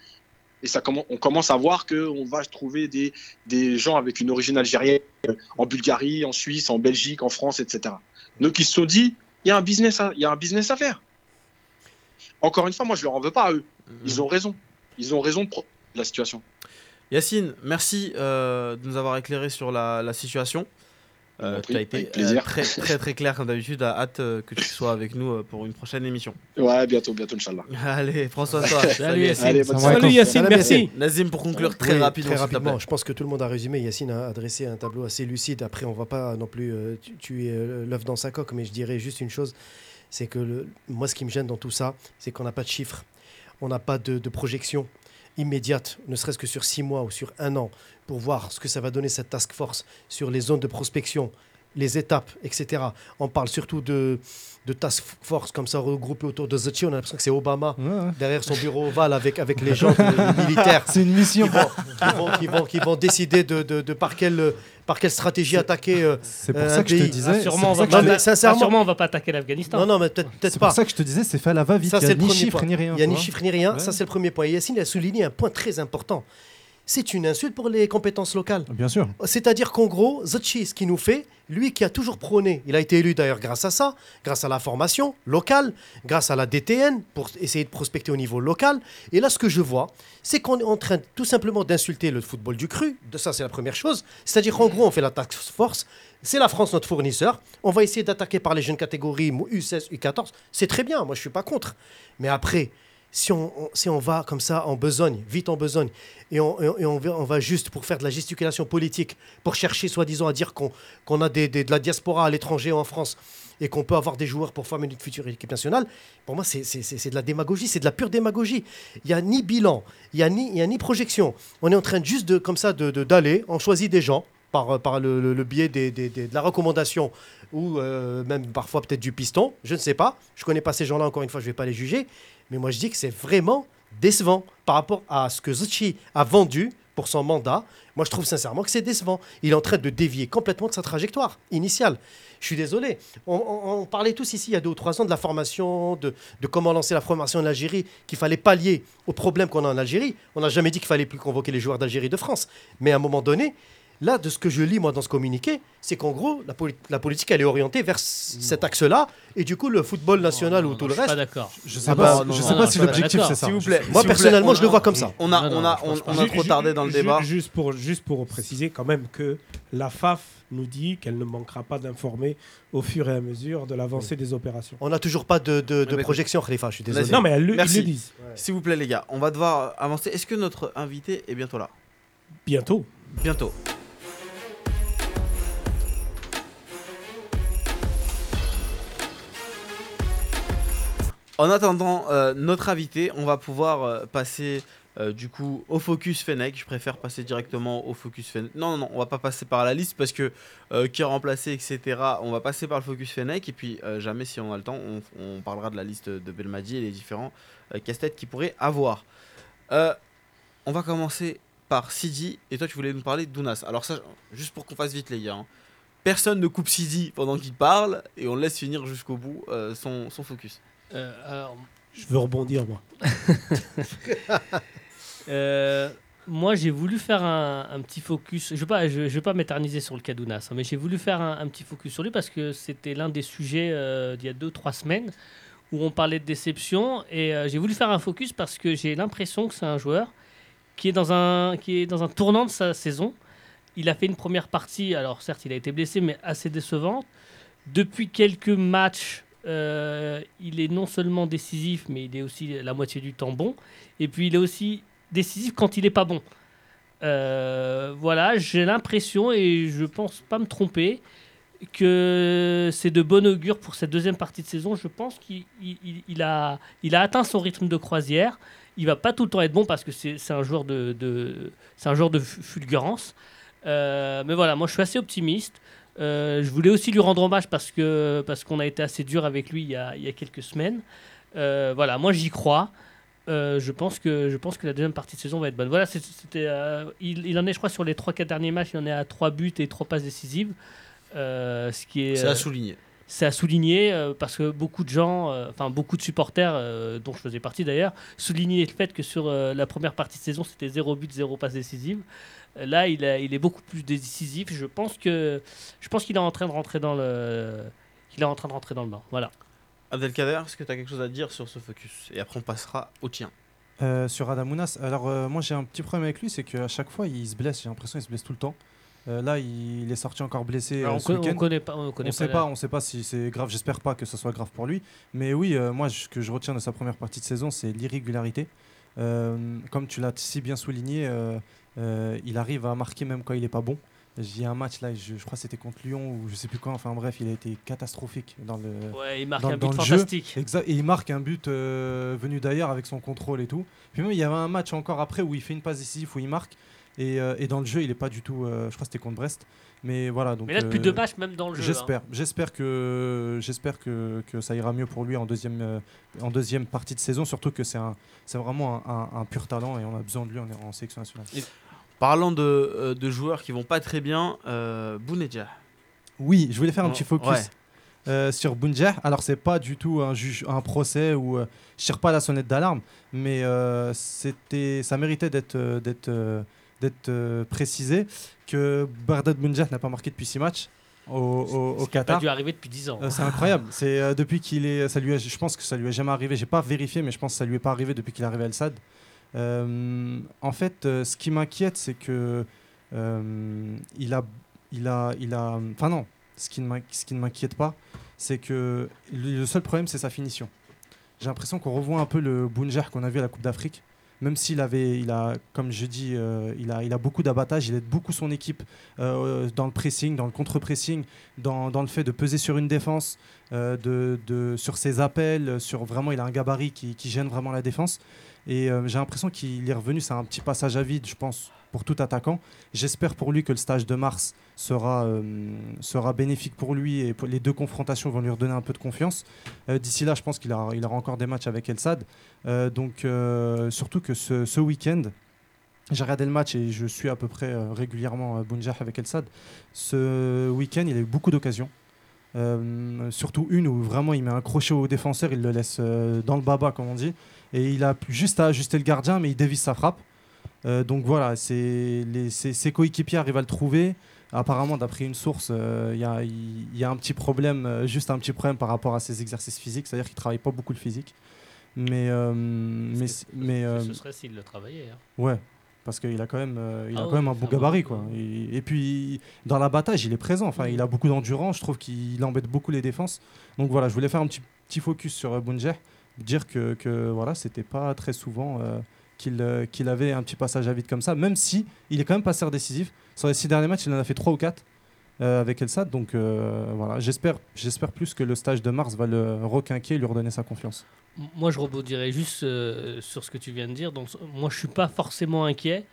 et ça on commence à voir que on va trouver des, des gens avec une origine algérienne en Bulgarie, en Suisse, en Belgique, en France, etc. Donc ils se sont dit, il y a un business, à, il y a un business à faire. Encore une fois, moi, je leur en veux pas à eux. Ils ont raison. Ils ont raison de la situation. Yacine, merci euh, de nous avoir éclairé sur la, la situation. Euh, tu as été plaisir. euh, très, très très clair comme d'habitude. A hâte euh, que tu sois avec nous euh, pour une prochaine émission. Ouais, bientôt, bientôt, Inch'Allah. Allez, toi. Salut, Yacine. Allez, Salut Yacine, merci. Nazim, pour conclure très Oui, rapidement, Très rapidement. Je pense que tout le monde a résumé. Yacine a adressé un tableau assez lucide. Après, on va pas non plus euh, tu- tuer euh, l'œuf dans sa coque, mais je dirais juste une chose c'est que le- moi, ce qui me gêne dans tout ça, c'est qu'on n'a pas de chiffres. on n'a pas de, de projection immédiate, ne serait-ce que sur six mois ou sur un an, pour voir ce que ça va donner cette task force sur les zones de prospection, les étapes, etc. On parle surtout de, de task force comme ça regroupée autour de Zachi. On a l'impression que c'est Obama Ouais, ouais. derrière son bureau ovale avec, avec les gens, les militaires C'est une mission. qui vont, qui vont, qui vont, qui vont décider de, de, de par, quelle, par quelle stratégie attaquer. euh, C'est pour Euh, ça un que je te pays- disais. Ah, pour ça que pas je te- ah, sûrement, on va pas attaquer l'Afghanistan. Non, non, mais peut-être peut-être C'est pas. pour ça que je te disais, c'est fait à la va-vite. Il y c'est a ni point. ni rien. Il y a ni vois. chiffres ni rien. Ça, c'est le premier point. Et Yacine a souligné un point très important. C'est une insulte pour les compétences locales. Bien sûr. C'est-à-dire qu'en gros, Zachi, ce qu'il nous fait, lui qui a toujours prôné, il a été élu d'ailleurs grâce à ça, grâce à la formation locale, grâce à la DTN, pour essayer de prospecter au niveau local. Et là, ce que je vois, c'est qu'on est en train tout simplement d'insulter le football du cru. De ça, c'est la première chose. C'est-à-dire qu'en gros, on fait la task force. C'est la France notre fournisseur. On va essayer d'attaquer par les jeunes catégories U16, U14. C'est très bien. Moi, je suis pas contre. Mais après, si on, si on va comme ça en besogne, vite en besogne, et on, et on- va, juste pour faire de la gesticulation politique, pour chercher soi-disant à dire qu'on qu'on a des, des- de la diaspora à l'étranger en France, et qu'on peut avoir des joueurs pour former une future équipe nationale, pour moi, c'est- de la démagogie, c'est de la pure démagogie. Il n'y a ni bilan, il n'y a, ni- a ni projection. On est en train de juste de, comme ça de de- d'aller, on choisit des gens par, par le, le- biais des- des- de la recommandation ou euh, même parfois peut-être du piston, je ne sais pas. Je ne connais pas ces gens-là, encore une fois, je ne vais pas les juger. Mais moi, je dis que c'est vraiment décevant par rapport à ce que Zucchi a vendu pour son mandat. Moi, je trouve sincèrement que c'est décevant. Il est en train de dévier complètement de sa trajectoire initiale. Je suis désolé. On, parlait tous ici, il y a deux ou trois ans, de la formation, de, comment lancer la formation en Algérie, qu'il fallait pallier aux problèmes qu'on a en Algérie. On n'a jamais dit qu'il fallait plus convoquer les joueurs d'Algérie de France. Mais à un moment donné, Là, de ce que je lis, moi, dans ce communiqué, c'est qu'en gros, la, poli- la politique, elle est orientée vers c- cet axe-là. Et du coup, le football national Non, ou non, tout je le suis reste. pas d'accord. Je sais Ah pas, je sais non, pas je si suis l'objectif c'est ça. S'il vous plaît. Moi, personnellement, on je le vois comme ça. On a, Non, on non, a, on, a trop tardé dans le débat. Juste pour, juste pour préciser quand même que la FAF nous dit qu'elle ne manquera pas d'informer au fur et à mesure de l'avancée des opérations. On n'a toujours pas de, de- de projection, Khalifa, je suis désolé. Non, mais elles le, ils Merci. le disent. S'il vous plaît, les gars, on va devoir avancer. Est-ce que notre invité est bientôt là? Bientôt. Bientôt. En attendant euh, notre invité, on va pouvoir euh, passer euh, du coup au focus Fennec. Je préfère passer directement au focus Fennec. Non, non, non, on va pas passer par la liste parce que qui est remplacé, etc. On va passer par le focus Fennec et puis jamais si on a le temps, on, parlera de la liste de Belmadi et les différents casse-têtes qu'il pourrait avoir. On va commencer par Sidi et toi tu voulais nous parler d'Ounas. Alors ça, juste pour qu'on fasse vite les gars. hein. Personne ne coupe Sidi pendant qu'il parle et on laisse finir jusqu'au bout son, son focus. Euh, alors, Je veux rebondir, moi. Euh, moi, j'ai voulu faire un, un petit focus. Je ne vais pas, je, je vais pas m'éterniser sur le Kadounas, hein, mais j'ai voulu faire un, un petit focus sur lui parce que c'était l'un des sujets euh, d'il y a deux, trois semaines où on parlait de déception. Et euh, j'ai voulu faire un focus parce que j'ai l'impression que c'est un joueur qui est, dans un, qui est dans un tournant de sa saison. Il a fait une première partie, alors certes, il a été blessé, mais assez décevante. Depuis quelques matchs, euh, il est non seulement décisif, mais il est aussi la moitié du temps bon. Et puis il est aussi décisif quand il n'est pas bon. Euh, voilà, j'ai l'impression, et je pense pas me tromper, que c'est de bon augure pour cette deuxième partie de saison. Je pense qu'il il- il- il a, atteint son rythme de croisière. Il va pas tout le temps être bon parce que c'est un joueur de, fulgurance. Euh, mais voilà, moi je suis assez optimiste. Euh, je voulais aussi lui rendre hommage parce que parce qu'on a été assez dur avec lui il y a, il y a quelques semaines. Euh, voilà, moi j'y crois. Euh, je pense que je pense que la deuxième partie de saison va être bonne. Voilà, c'était il, il en est je crois sur les trois quatre derniers matchs, il en est à trois buts et trois passes décisives. Ce qui est C'est à souligner. c'est à souligner parce que beaucoup de gens, enfin beaucoup de supporters, dont je faisais partie d'ailleurs, soulignaient le fait que sur la première partie de saison, c'était 0 but, 0 passe décisive. Là, il, a- il est beaucoup plus décisif. Je pense que je pense qu'il est en train de rentrer dans le, qu'il est en train de rentrer dans le bain. Voilà. Abdelkader, est-ce que tu as quelque chose à dire sur ce focus? Et après on passera au tien. Euh, sur Adamounas, alors euh, moi j'ai un petit problème avec lui, c'est qu'à chaque fois il se blesse, j'ai l'impression qu'il se blesse tout le temps. Euh, là il, il est sorti encore blessé Alors, on, ce co- on connaît pas, on connaît on sait pas, on sait pas si c'est grave. J'espère pas que ce soit grave pour lui. Mais oui, euh, moi, ce que je retiens de sa première partie de saison, c'est l'irrégularité. Euh, comme tu l'as si bien souligné, euh, Euh, il arrive à marquer même quand il n'est pas bon. J'ai un match là, je, je crois que c'était contre Lyon ou je sais plus quand. Enfin bref, il a été catastrophique dans le. Ouais, il marque dans- un dans but fantastique. Exact. Et il marque un but euh, venu d'ailleurs avec son contrôle et tout. Puis même il y avait un match encore après où il fait une passe décisive où il marque. Et, euh, et dans le jeu, il est pas du tout. euh, je crois que c'était contre Brest. Mais voilà. Donc, Mais là, depuis euh, deux matchs, même dans le jeu. hein. J'espère, j'espère que j'espère que, que ça ira mieux pour lui en deuxième euh, en deuxième partie de saison, surtout que c'est un c'est vraiment un, un- un pur talent et on a besoin de lui en, en sélection nationale. Parlant de, euh, de joueurs qui vont pas très bien, euh, Bounedjah. Oui, je voulais faire un petit focus ouais. euh, sur Bounjer. Alors c'est pas du tout un juge, un procès où euh, je tire pas la sonnette d'alarme, mais euh, c'était ça méritait d'être euh, d'être d'être précisé que Bardad Bounjer n'a pas marqué depuis six matchs au, Qatar. dû arriver depuis 10 ans. Euh, c'est incroyable. C'est euh, depuis qu'il est, ça lui, a- je pense que ça lui est jamais arrivé. J'ai pas vérifié, mais je pense que ça lui est pas arrivé depuis qu'il est arrivé à El Sad. Euh, en fait, euh, ce qui m'inquiète, c'est que euh, il a, il a, il a. Enfin non, ce qui ne m'inquiète pas, c'est que le seul problème, c'est sa finition. J'ai l'impression qu'on revoit un peu le Bounjer qu'on a vu à la Coupe d'Afrique. Même s'il avait, il a, comme je dis, il, a, il a beaucoup d'abattage, il aide beaucoup son équipe dans le pressing, dans le contre-pressing, dans, le fait de peser sur une défense, de, de- sur ses appels, sur vraiment, il a un gabarit qui gêne vraiment la défense. Et euh, j'ai l'impression qu'il est revenu, c'est un petit passage à vide, je pense, pour tout attaquant. J'espère pour lui que le stage de mars sera, euh, sera bénéfique pour lui et les deux confrontations vont lui redonner un peu de confiance. Euh, D'ici là, je pense qu'il a- il aura encore des matchs avec El Sad. Donc, surtout que ce, week-end, j'ai regardé le match et je suis à peu près régulièrement Bounjah avec El Sad. Ce week-end, il a eu beaucoup d'occasions. Euh, surtout une où vraiment il met un crochet au défenseur, il le laisse euh, dans le baba comme on dit, et il a juste à ajuster le gardien, mais il dévisse sa frappe. Euh, donc voilà, c'est ses, ses coéquipiers arrivent à le trouver. Apparemment, d'après une source, il y, a, il y a un petit problème, juste un petit problème par rapport à ses exercices physiques, c'est-à-dire qu'il travaille pas beaucoup le physique. Mais, mais, Ce- mais Ce serait s'il le travaillait. hein. Ouais, parce qu'il a quand même, euh, il a Ah quand même un un gabarit. bon Quoi. Et, et puis, dans l'abattage, il est présent. Enfin, il a beaucoup d'endurance. Je trouve qu'il embête beaucoup les défenses. Donc voilà, je voulais faire un petit, petit focus sur euh, Bounjer, dire que, que voilà, c'était pas très souvent euh, qu'il euh, qu'il avait un petit passage à vide comme ça, même si il est quand même passeur décisif. Sur les six derniers matchs, il en a fait trois ou quatre. avec Elsat, donc voilà, j'espère plus que le stage de mars va le requinquer et lui redonner sa confiance. Moi, je rebondirais juste euh, sur ce que tu viens de dire. Donc, moi, je suis pas forcément inquiet.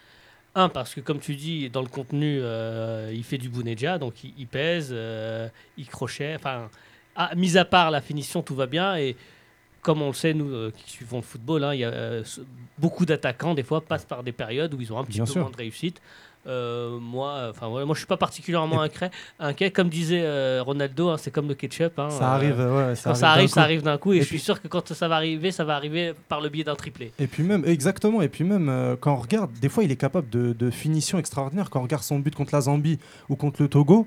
Un, parce que comme tu dis, dans le contenu, euh, il fait du Bounedja, donc il, il pèse, euh, il crochet. Enfin, mis à part la finition, tout va bien. Et comme on le sait, nous euh, qui suivons le football, hein, il y a, beaucoup d'attaquants, des fois, passent par des périodes où ils ont un petit Bien peu sûr. moins de réussite. Euh, moi, enfin voilà, moi je suis pas particulièrement inquiet. inquiet. Comme disait euh, Ronaldo, hein, c'est comme le ketchup. hein, Ça euh, arrive, ouais, ça quand arrive ça d'un arrive, coup. ça arrive d'un coup. Et, Et je suis puis- sûr que quand ça va arriver, ça va arriver par le biais d'un triplé. Et puis même, exactement, et puis même euh, quand on regarde, des fois il est capable de, de finitions extraordinaires. Quand on regarde son but contre la Zambie ou contre le Togo,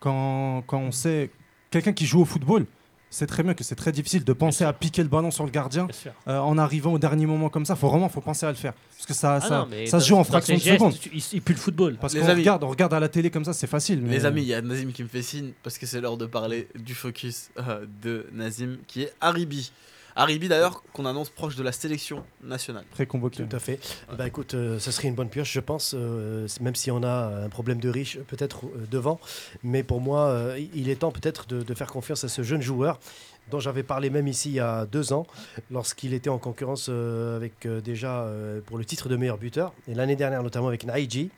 quand, quand on sait, quelqu'un qui joue au football, c'est très bien que c'est très difficile de penser à piquer le ballon sur le gardien euh, en arrivant au dernier moment comme ça. Faut vraiment, faut penser à le faire, parce que ça, Ah ça, non, se joue en fraction de gestes, seconde. tu- Il, il pue le football. Parce Les qu'on regarde, on regarde à la télé comme ça, c'est facile. Mais Les amis, il y a Nazim qui me fait signe parce que c'est l'heure de parler du focus euh, de Nazim qui est Haribi. Haribi d'ailleurs qu'on annonce proche de la sélection nationale. pré-convoqué. Tout à fait. Bah écoute, euh, ça serait une bonne pioche, je pense, euh, même si on a un problème de riche peut-être euh, devant. Mais pour moi, euh, il est temps peut-être de, de faire confiance à ce jeune joueur dont j'avais parlé même ici il y a deux ans, lorsqu'il était en concurrence euh, avec euh, déjà euh, pour le titre de meilleur buteur, et l'année dernière notamment avec Naïji.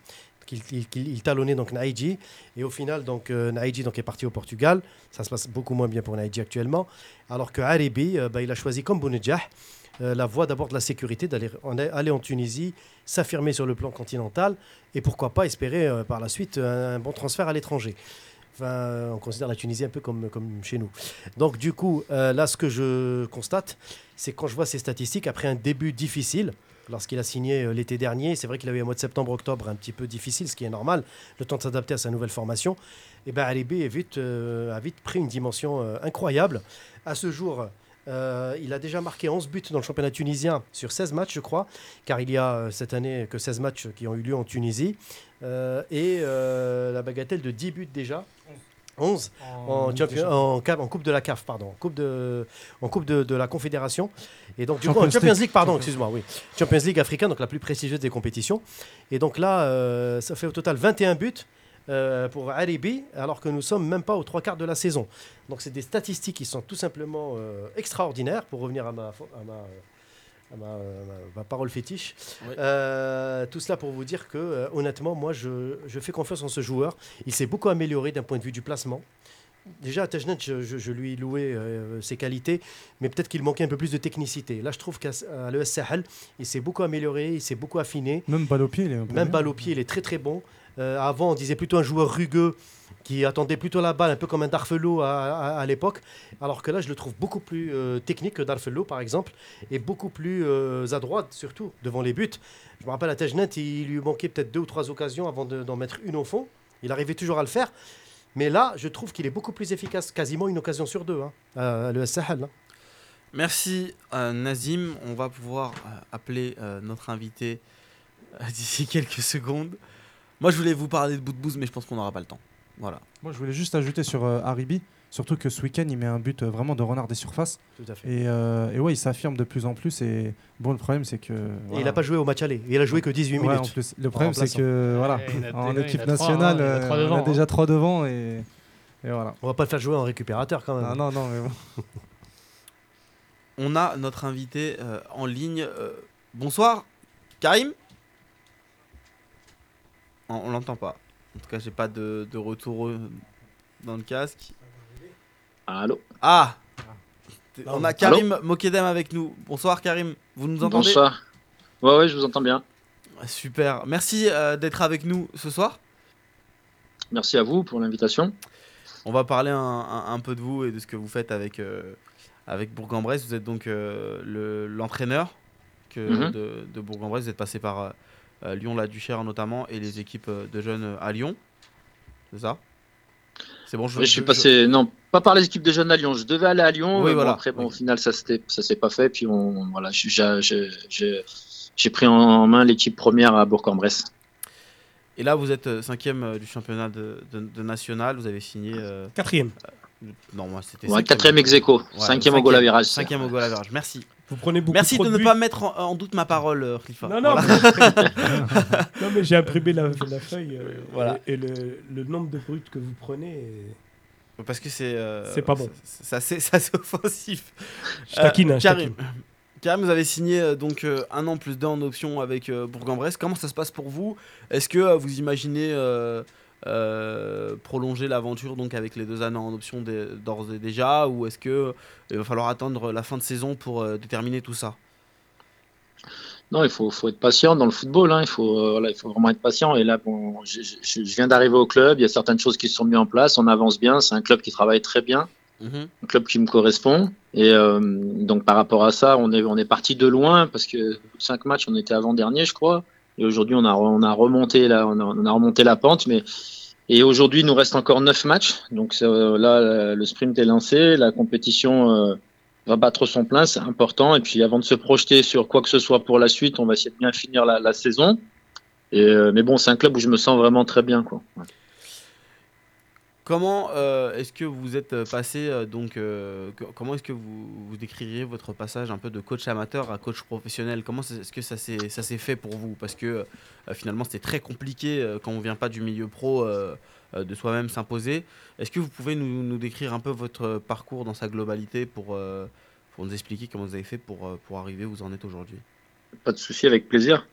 Qu'il il, qu'il- il talonnait donc Naïji et au final donc euh, donc est parti au Portugal ça se passe beaucoup moins bien pour Naïji actuellement alors que Haribi euh, bah, il a choisi comme Bounedjah euh, la voie d'abord de la sécurité, d'aller en, aller en Tunisie, s'affirmer sur le plan continental et pourquoi pas espérer par la suite un, bon transfert à l'étranger. On considère la Tunisie un peu comme, comme chez nous. Donc du coup, là ce que je constate, c'est quand je vois ces statistiques, après un début difficile, lorsqu'il a signé euh, l'été dernier, c'est vrai qu'il a eu un mois de septembre-octobre un petit peu difficile, ce qui est normal, le temps de s'adapter à sa nouvelle formation, et ben Alibi est vite, euh, a vite pris une dimension euh, incroyable. À ce jour, euh, il a déjà marqué 11 buts dans le championnat tunisien sur 16 matchs, je crois, car il y a cette année que 16 matchs qui ont eu lieu en Tunisie. Et la bagatelle de 10 buts déjà. 11 en, champion- en, ca- en Coupe de la CAF, pardon, en Coupe de, en coupe de, de la Confédération. Et donc, du coup, en Champions League. Pardon, excuse-moi, oui. Champions League africaine, donc la plus prestigieuse des compétitions. Et donc là, euh, ça fait au total 21 buts euh, pour Aribi, alors que nous sommes même pas aux trois quarts de la saison. Donc, c'est des statistiques qui sont tout simplement euh, extraordinaires, pour revenir à ma, à ma, ma, ma- ma parole fétiche. Oui. Euh, tout cela pour vous dire que, euh, honnêtement, moi, je, je fais confiance en ce joueur. Il s'est beaucoup amélioré d'un point de vue du placement. Déjà, à Tajnet, je, je- je lui louais euh, ses qualités, mais peut-être qu'il manquait un peu plus de technicité. Là, je trouve qu'à l'ES Sahel, il s'est beaucoup amélioré, il s'est beaucoup affiné. Même balle au pied, il est un peu Même balle au pied, il est très très bon. Euh, avant, on disait plutôt un joueur rugueux qui attendait plutôt la balle, un peu comme un Darfelo à, l'époque. Alors que là, je le trouve beaucoup plus euh, technique que Darfelo, par exemple, et beaucoup plus euh, à droite, surtout, devant les buts. Je me rappelle à Tajnet, il lui manquait peut-être deux ou trois occasions avant de- d'en mettre une au fond. Il arrivait toujours à le faire. Mais là, je trouve qu'il est beaucoup plus efficace, quasiment une occasion sur deux, hein, à, à l'ES Sahel. hein. Merci euh, Nazim. On va pouvoir euh, appeler euh, notre invité euh, d'ici quelques secondes. Moi, je voulais vous parler de Boudbouz, mais je pense qu'on n'aura pas le temps. Voilà. Moi, je voulais juste ajouter sur euh, Haribi, surtout que ce week-end, il met un but euh, vraiment de renard des surfaces. Tout à fait. Et, euh, et ouais, il s'affirme de plus en plus. Et bon, le problème, c'est que. Et il n'a pas joué au match aller. Il a joué que 18 Ouais, en minutes. plus, le problème, c'est remplaçant. que voilà, Ouais, il y en a en deux- il y équipe en a trois, nationale, hein, il y en a trois euh, on a hein. déjà trois devant. Et, et voilà. On va pas le faire jouer en récupérateur quand même. Ah, non, non, mais bon. On a notre invité euh, en ligne. Euh, bonsoir, Karim? On, on l'entend pas. En tout cas, j'ai pas de, de retour euh, dans le casque. Allô Ah Non, On a Karim Mokedem avec nous. Bonsoir Karim, vous nous entendez Bonsoir. Ouais, ouais, je vous entends bien. Super. Merci euh, d'être avec nous ce soir. Merci à vous pour l'invitation. On va parler un, un- un peu de vous et de ce que vous faites avec, euh, avec Bourg-en-Bresse. Vous êtes donc euh, le- l'entraîneur que Mhm. de, de Bourg-en-Bresse. Vous êtes passé par Lyon-La-Duchère notamment et les équipes euh, de jeunes euh, à Lyon. C'est ça? C'est bon, Oui, je suis passé, non, pas par les équipes des jeunes à Lyon. Je devais aller à Lyon. Oui, mais bon, voilà. après, bon, Oui. au final, ça ça s'est pas fait. Puis on, voilà, j'ai- pris en main l'équipe première à Bourg-en-Bresse. Et là, vous êtes euh, cinquième euh, du championnat de, de- de national. Vous avez signé. euh, Quatrième. non, moi, c'était. Ouais, cinquième. quatrième ex aequo, Ouais, cinquième au goal à virage. Cinquième au goal à virage. Merci. Vous prenez beaucoup Merci de ne pas mettre en, en doute ma parole, euh, Khalifa. Non, non, Voilà. mais, non, mais j'ai imprimé la, la feuille. euh, Voilà. Et, et le, le nombre de bruts que vous prenez, Parce que c'est. euh, C'est pas bon. c'est- C'est offensif. je taquine, hein, je Karim. taquine. Karim, vous avez signé euh, donc euh, un an plus deux en option avec euh, Bourg-en-Bresse. Comment ça se passe pour vous? Est-ce que euh, vous imaginez euh, prolonger l'aventure donc avec les deux années en option d'ores et déjà ou est-ce que euh, il va falloir attendre la fin de saison pour euh, déterminer tout ça? Non, il faut, faut être patient dans le football. hein. Il, faut, euh, il faut vraiment être patient. Et là, bon, je, je- je viens d'arriver au club. Il y a certaines choses qui se sont mises en place. On avance bien. C'est un club qui travaille très bien. Mhm. un club qui me correspond. Et euh, donc par rapport à ça, on est, on est parti de loin parce que cinq matchs, on était avant-dernier, je crois. Et aujourd'hui, on a, on a remonté la, pente. Mais et aujourd'hui, il nous reste encore neuf matchs. Donc là, le sprint est lancé, la compétition euh, va battre son plein, c'est important. Et puis avant de se projeter sur quoi que ce soit pour la suite, on va essayer de bien finir la, saison. Euh, mais bon, c'est un club où je me sens vraiment très bien, quoi. Comment est-ce que vous êtes passé donc comment est-ce que vous, décririez votre passage un peu de coach amateur à coach professionnel? Comment est-ce que ça s'est ça s'est fait pour vous? Parce que euh, finalement c'était très compliqué euh, quand on vient pas du milieu pro euh, de soi-même s'imposer. Est-ce que vous pouvez nous, nous décrire un peu votre parcours dans sa globalité pour pour nous expliquer comment vous avez fait pour pour arriver où vous en êtes aujourd'hui? Pas de souci, avec plaisir.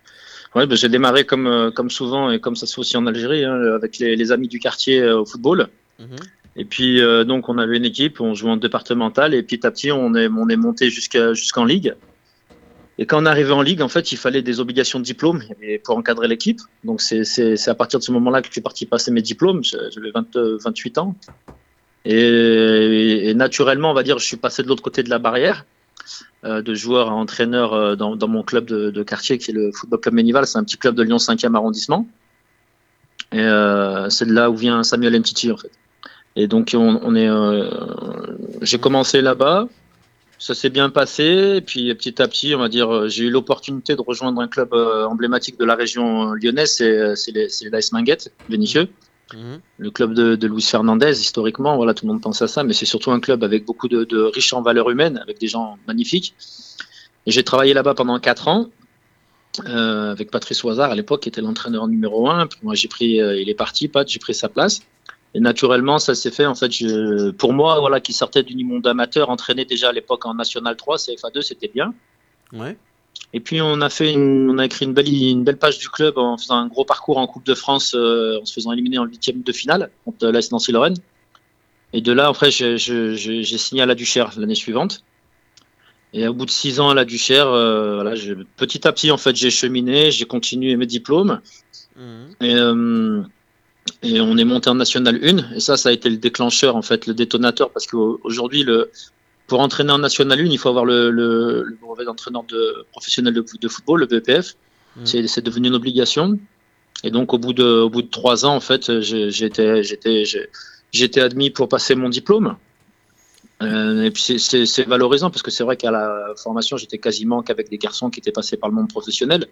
Ouais, ben, j'ai démarré comme, comme souvent et comme ça se fait aussi en Algérie, hein, avec les, amis du quartier au football. Et puis euh, donc on avait une équipe, on jouait en départemental et petit à petit on est, on est monté jusqu'en ligue. Et quand on arrivé en ligue, en fait, il fallait des obligations de diplôme pour encadrer l'équipe. Donc c'est à partir de ce moment-là que je suis parti passer mes diplômes. J'avais 20, euh, 28 ans. Et, naturellement, on va dire, je suis passé de l'autre côté de la barrière, euh, de joueur à entraîneur euh, dans, mon club de, quartier qui est le Football Club Ménival. C'est un petit club de Lyon 5e arrondissement. Et c'est de là où vient Samuel Mtiti en fait. Et donc on, on est, euh, j'ai commencé là-bas, ça s'est bien passé. Et puis petit à petit, on va dire, euh, j'ai eu l'opportunité de rejoindre un club euh, emblématique de la région lyonnaise, c'est c'est les- c'est l'AS Minguette, Vénitieux. Mhm. Le club de, de Luis Fernandez, historiquement, voilà, tout le monde pense à ça, mais c'est surtout un club avec beaucoup de, de riches en valeurs humaines, avec des gens magnifiques. Et j'ai travaillé là-bas pendant quatre ans. euh, avec Patrice Oisard à l'époque, qui était l'entraîneur numéro un. Puis moi, j'ai pris, euh, il est parti, Pat, j'ai pris sa place. Et naturellement, ça s'est fait. En fait, je, pour moi, voilà, qui sortait du monde amateur, entraîné déjà à l'époque en National 3, CFA2, c'était bien. Ouais. Et puis on a fait, une- on a écrit une belle, une belle page du club en faisant un gros parcours en Coupe de France, euh, en se faisant éliminer en huitième de finale contre l'AS Nancy-Lorraine. Et de là, après, j'ai signé à la Duchère l'année suivante. Et au bout de six ans à la Duchère, euh, voilà, petit à petit, en fait, j'ai cheminé, j'ai continué mes diplômes. Mhm. Et, euh, et on est monté en National 1. Et ça, ça a été le déclencheur, en fait, le détonateur, parce qu'aujourd'hui, le, pour entraîner en National 1, il faut avoir le, le, le brevet d'entraîneur de, professionnel de, de football, le BPF. Mhm. C'est devenu une obligation. Et donc, au bout de, au bout de trois ans, en fait, j'ai j'ai été, j'étais, j'étais admis pour passer mon diplôme. Euh, et puis, c'est valorisant parce que c'est vrai qu'à la formation, j'étais quasiment qu'avec des garçons qui étaient passés par le monde professionnel.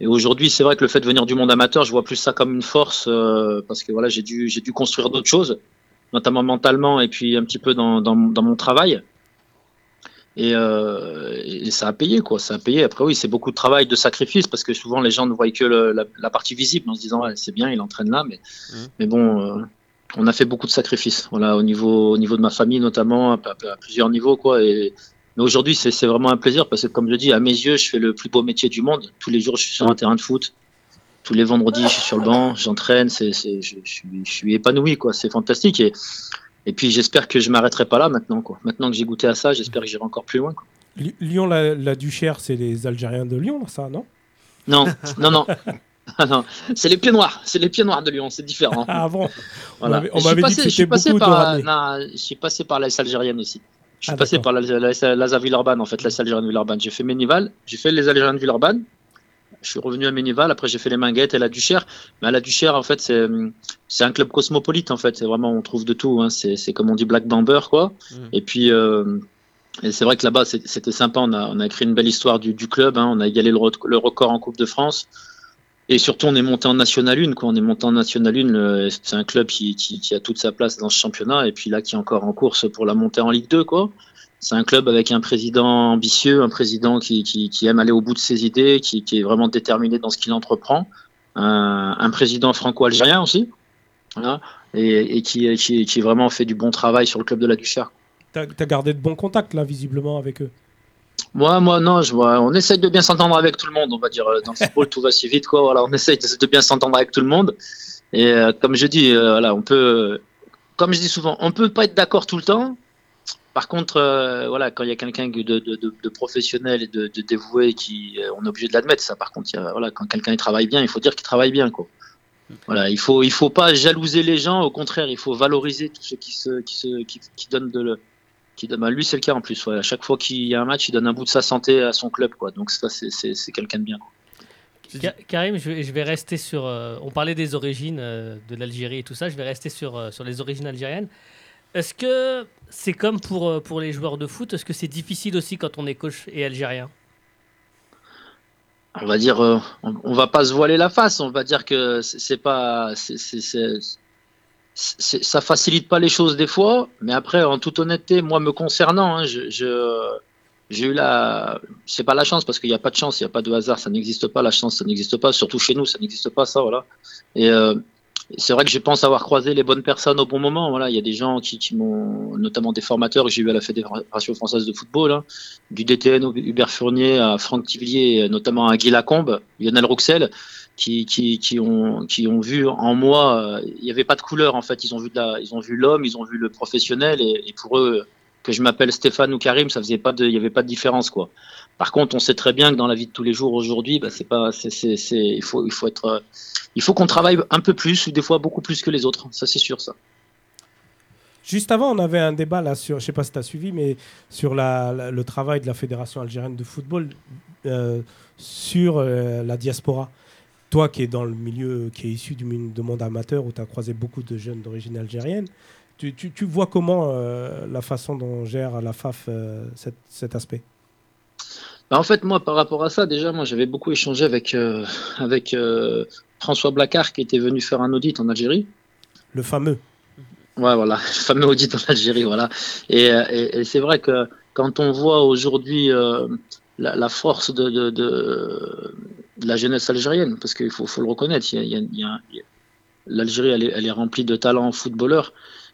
Et aujourd'hui, c'est vrai que le fait de venir du monde amateur, je vois plus ça comme une force euh, parce que voilà, j'ai dû, j'ai dû construire d'autres choses, notamment mentalement et puis un petit peu dans, dans, dans mon travail. Et, euh, et ça a payé, quoi. Ça a payé. Après, oui, c'est beaucoup de travail, de sacrifice, parce que souvent les gens ne voient que le- la, la partie visible en se disant, ouais, c'est bien, il entraîne là, mais, Mhm. mais bon, euh, on a fait beaucoup de sacrifices. Voilà, au niveau, au niveau de ma famille notamment, à, à- à plusieurs niveaux, quoi. Et, mais aujourd'hui, c'est vraiment un plaisir, parce que comme je dis, à mes yeux, je fais le plus beau métier du monde. Tous les jours, je suis sur un terrain de foot. Tous les vendredis, je suis sur le banc, j'entraîne, je, je suis, je suis épanoui, quoi. C'est fantastique. Et, et puis, j'espère que je m'arrêterai pas là maintenant, quoi. Maintenant que j'ai goûté à ça, j'espère que j'irai encore plus loin, quoi. Lyon, la, la Duchère, c'est les Algériens de Lyon, ça, non? Non, non, non. Ah non, c'est les pieds noirs, c'est les pieds noirs de Lyon, c'est différent. Ah bon? Voilà. on m'avait dit que c'était beaucoup de par, ramener. non, je suis passé par l'AS algérienne aussi. Je suis Ah, passé par la, la, la, la Villeurbanne, en fait, l'AS algérienne de Villeurbanne. J'ai fait Ménival, j'ai fait les Algériens de Villeurbanne. Je suis revenu à Ménival, après j'ai fait les Minguettes et la Duchère. Mais à la Duchère, en fait, c'est un club cosmopolite, en fait. C'est vraiment, on trouve de tout. Hein. C'est comme on dit Black Bamber, quoi. Mhm. Et puis, euh, et c'est vrai que là-bas, c'était sympa. On a, on a écrit une belle histoire du, du club. Hein. On a égalé le record en Coupe de France. Et surtout, on est monté en National 1. Quoi. On est monté en National 1. le- C'est un club qui, a toute sa place dans ce championnat. Et puis là, qui est encore en course pour la montée en Ligue 2. Quoi. C'est un club avec un président ambitieux, un président qui, aime aller au bout de ses idées, qui, est vraiment déterminé dans ce qu'il entreprend. Un, président franco-algérien aussi. Voilà. Et, qui, qui, vraiment fait du bon travail sur le club de la Duchère. T'as as gardé de bons contacts, là, visiblement, avec eux. Moi, moi, non. On essaye de bien s'entendre avec tout le monde, on va dire. Dans le football, tout va si vite, quoi. Voilà, on essaye de, bien s'entendre avec tout le monde. Et euh, comme je dis, euh, voilà, on peut, comme je dis souvent, on peut pas être d'accord tout le temps. Par contre, euh, voilà, quand il y a quelqu'un de, professionnel et de, dévoué, qui, euh, on est obligé de l'admettre. Ça, par contre, voilà, quand quelqu'un il travaille bien, il faut dire qu'il travaille bien, quoi. Voilà, il faut, il faut pas jalouser les gens. Au contraire, il faut valoriser tous ceux qui se, qui se, qui, qui de le, qui donne, bah, lui c'est le cas en plus. ouais. À chaque fois qu'il y a un match, il donne un bout de sa santé à son club, quoi. Donc ça, c'est- quelqu'un de bien. quoi. Karim, je vais, rester sur. euh, on parlait des origines euh, de l'Algérie et tout ça. Je vais rester sur, euh, sur les origines algériennes. Est-ce que c'est comme pour, pour les joueurs de foot Est-ce que c'est difficile aussi quand on est coach et algérien? On va dire, on, on va pas se voiler la face. On va dire que c'est pas, c'est- ça facilite pas les choses des fois. Mais après, en toute honnêteté, moi me concernant, hein, je, j'ai eu la, c'est pas la chance parce qu'il n'y a pas de chance, il n'y a pas de hasard, ça n'existe pas. La chance, ça n'existe pas. Surtout chez nous, ça n'existe pas, ça, voilà. Et euh, c'est vrai que je pense avoir croisé les bonnes personnes au bon moment. Voilà, il y a des gens qui, m'ont, notamment des formateurs que j'ai eu à la Fédération française de football, hein, du DTN Hubert Fournier à Franck Tivillier, notamment à Guy Lacombe, Lionel Roxel, qui, ont, vu en moi, euh, il n'y avait pas de couleur en fait. Ils ont vu ils l'homme, ils ont vu le professionnel, et, pour eux, que je m'appelle Stéphane ou Karim, ça faisait pas de, il y avait pas de différence quoi. Par contre, on sait très bien que dans la vie de tous les jours aujourd'hui, bah, c'est pas, c'est, il faut, il faut être, il faut qu'on travaille un peu plus ou des fois beaucoup plus que les autres. Ça, c'est sûr, ça. Juste avant, on avait un débat là sur, je sais pas si tu as suivi, mais sur la- le travail de la Fédération algérienne de football euh, sur euh, la diaspora. Toi qui es dans le milieu, qui est issu du monde amateur, où tu as croisé beaucoup de jeunes d'origine algérienne, tu, tu- tu vois comment euh, la façon dont gère la FAF euh, cet, cet aspect? Bah, en fait, moi, par rapport à ça, déjà, moi, j'avais beaucoup échangé avec, euh, avec François Blacard qui était venu faire un audit en Algérie. Le fameux. Ouais, voilà, le fameux audit en Algérie, voilà. Et, et- et c'est vrai que quand on voit aujourd'hui la, la force de, de, de- de la jeunesse algérienne, parce qu'il faut, le reconnaître, l'Algérie, elle est, remplie de talents footballeurs.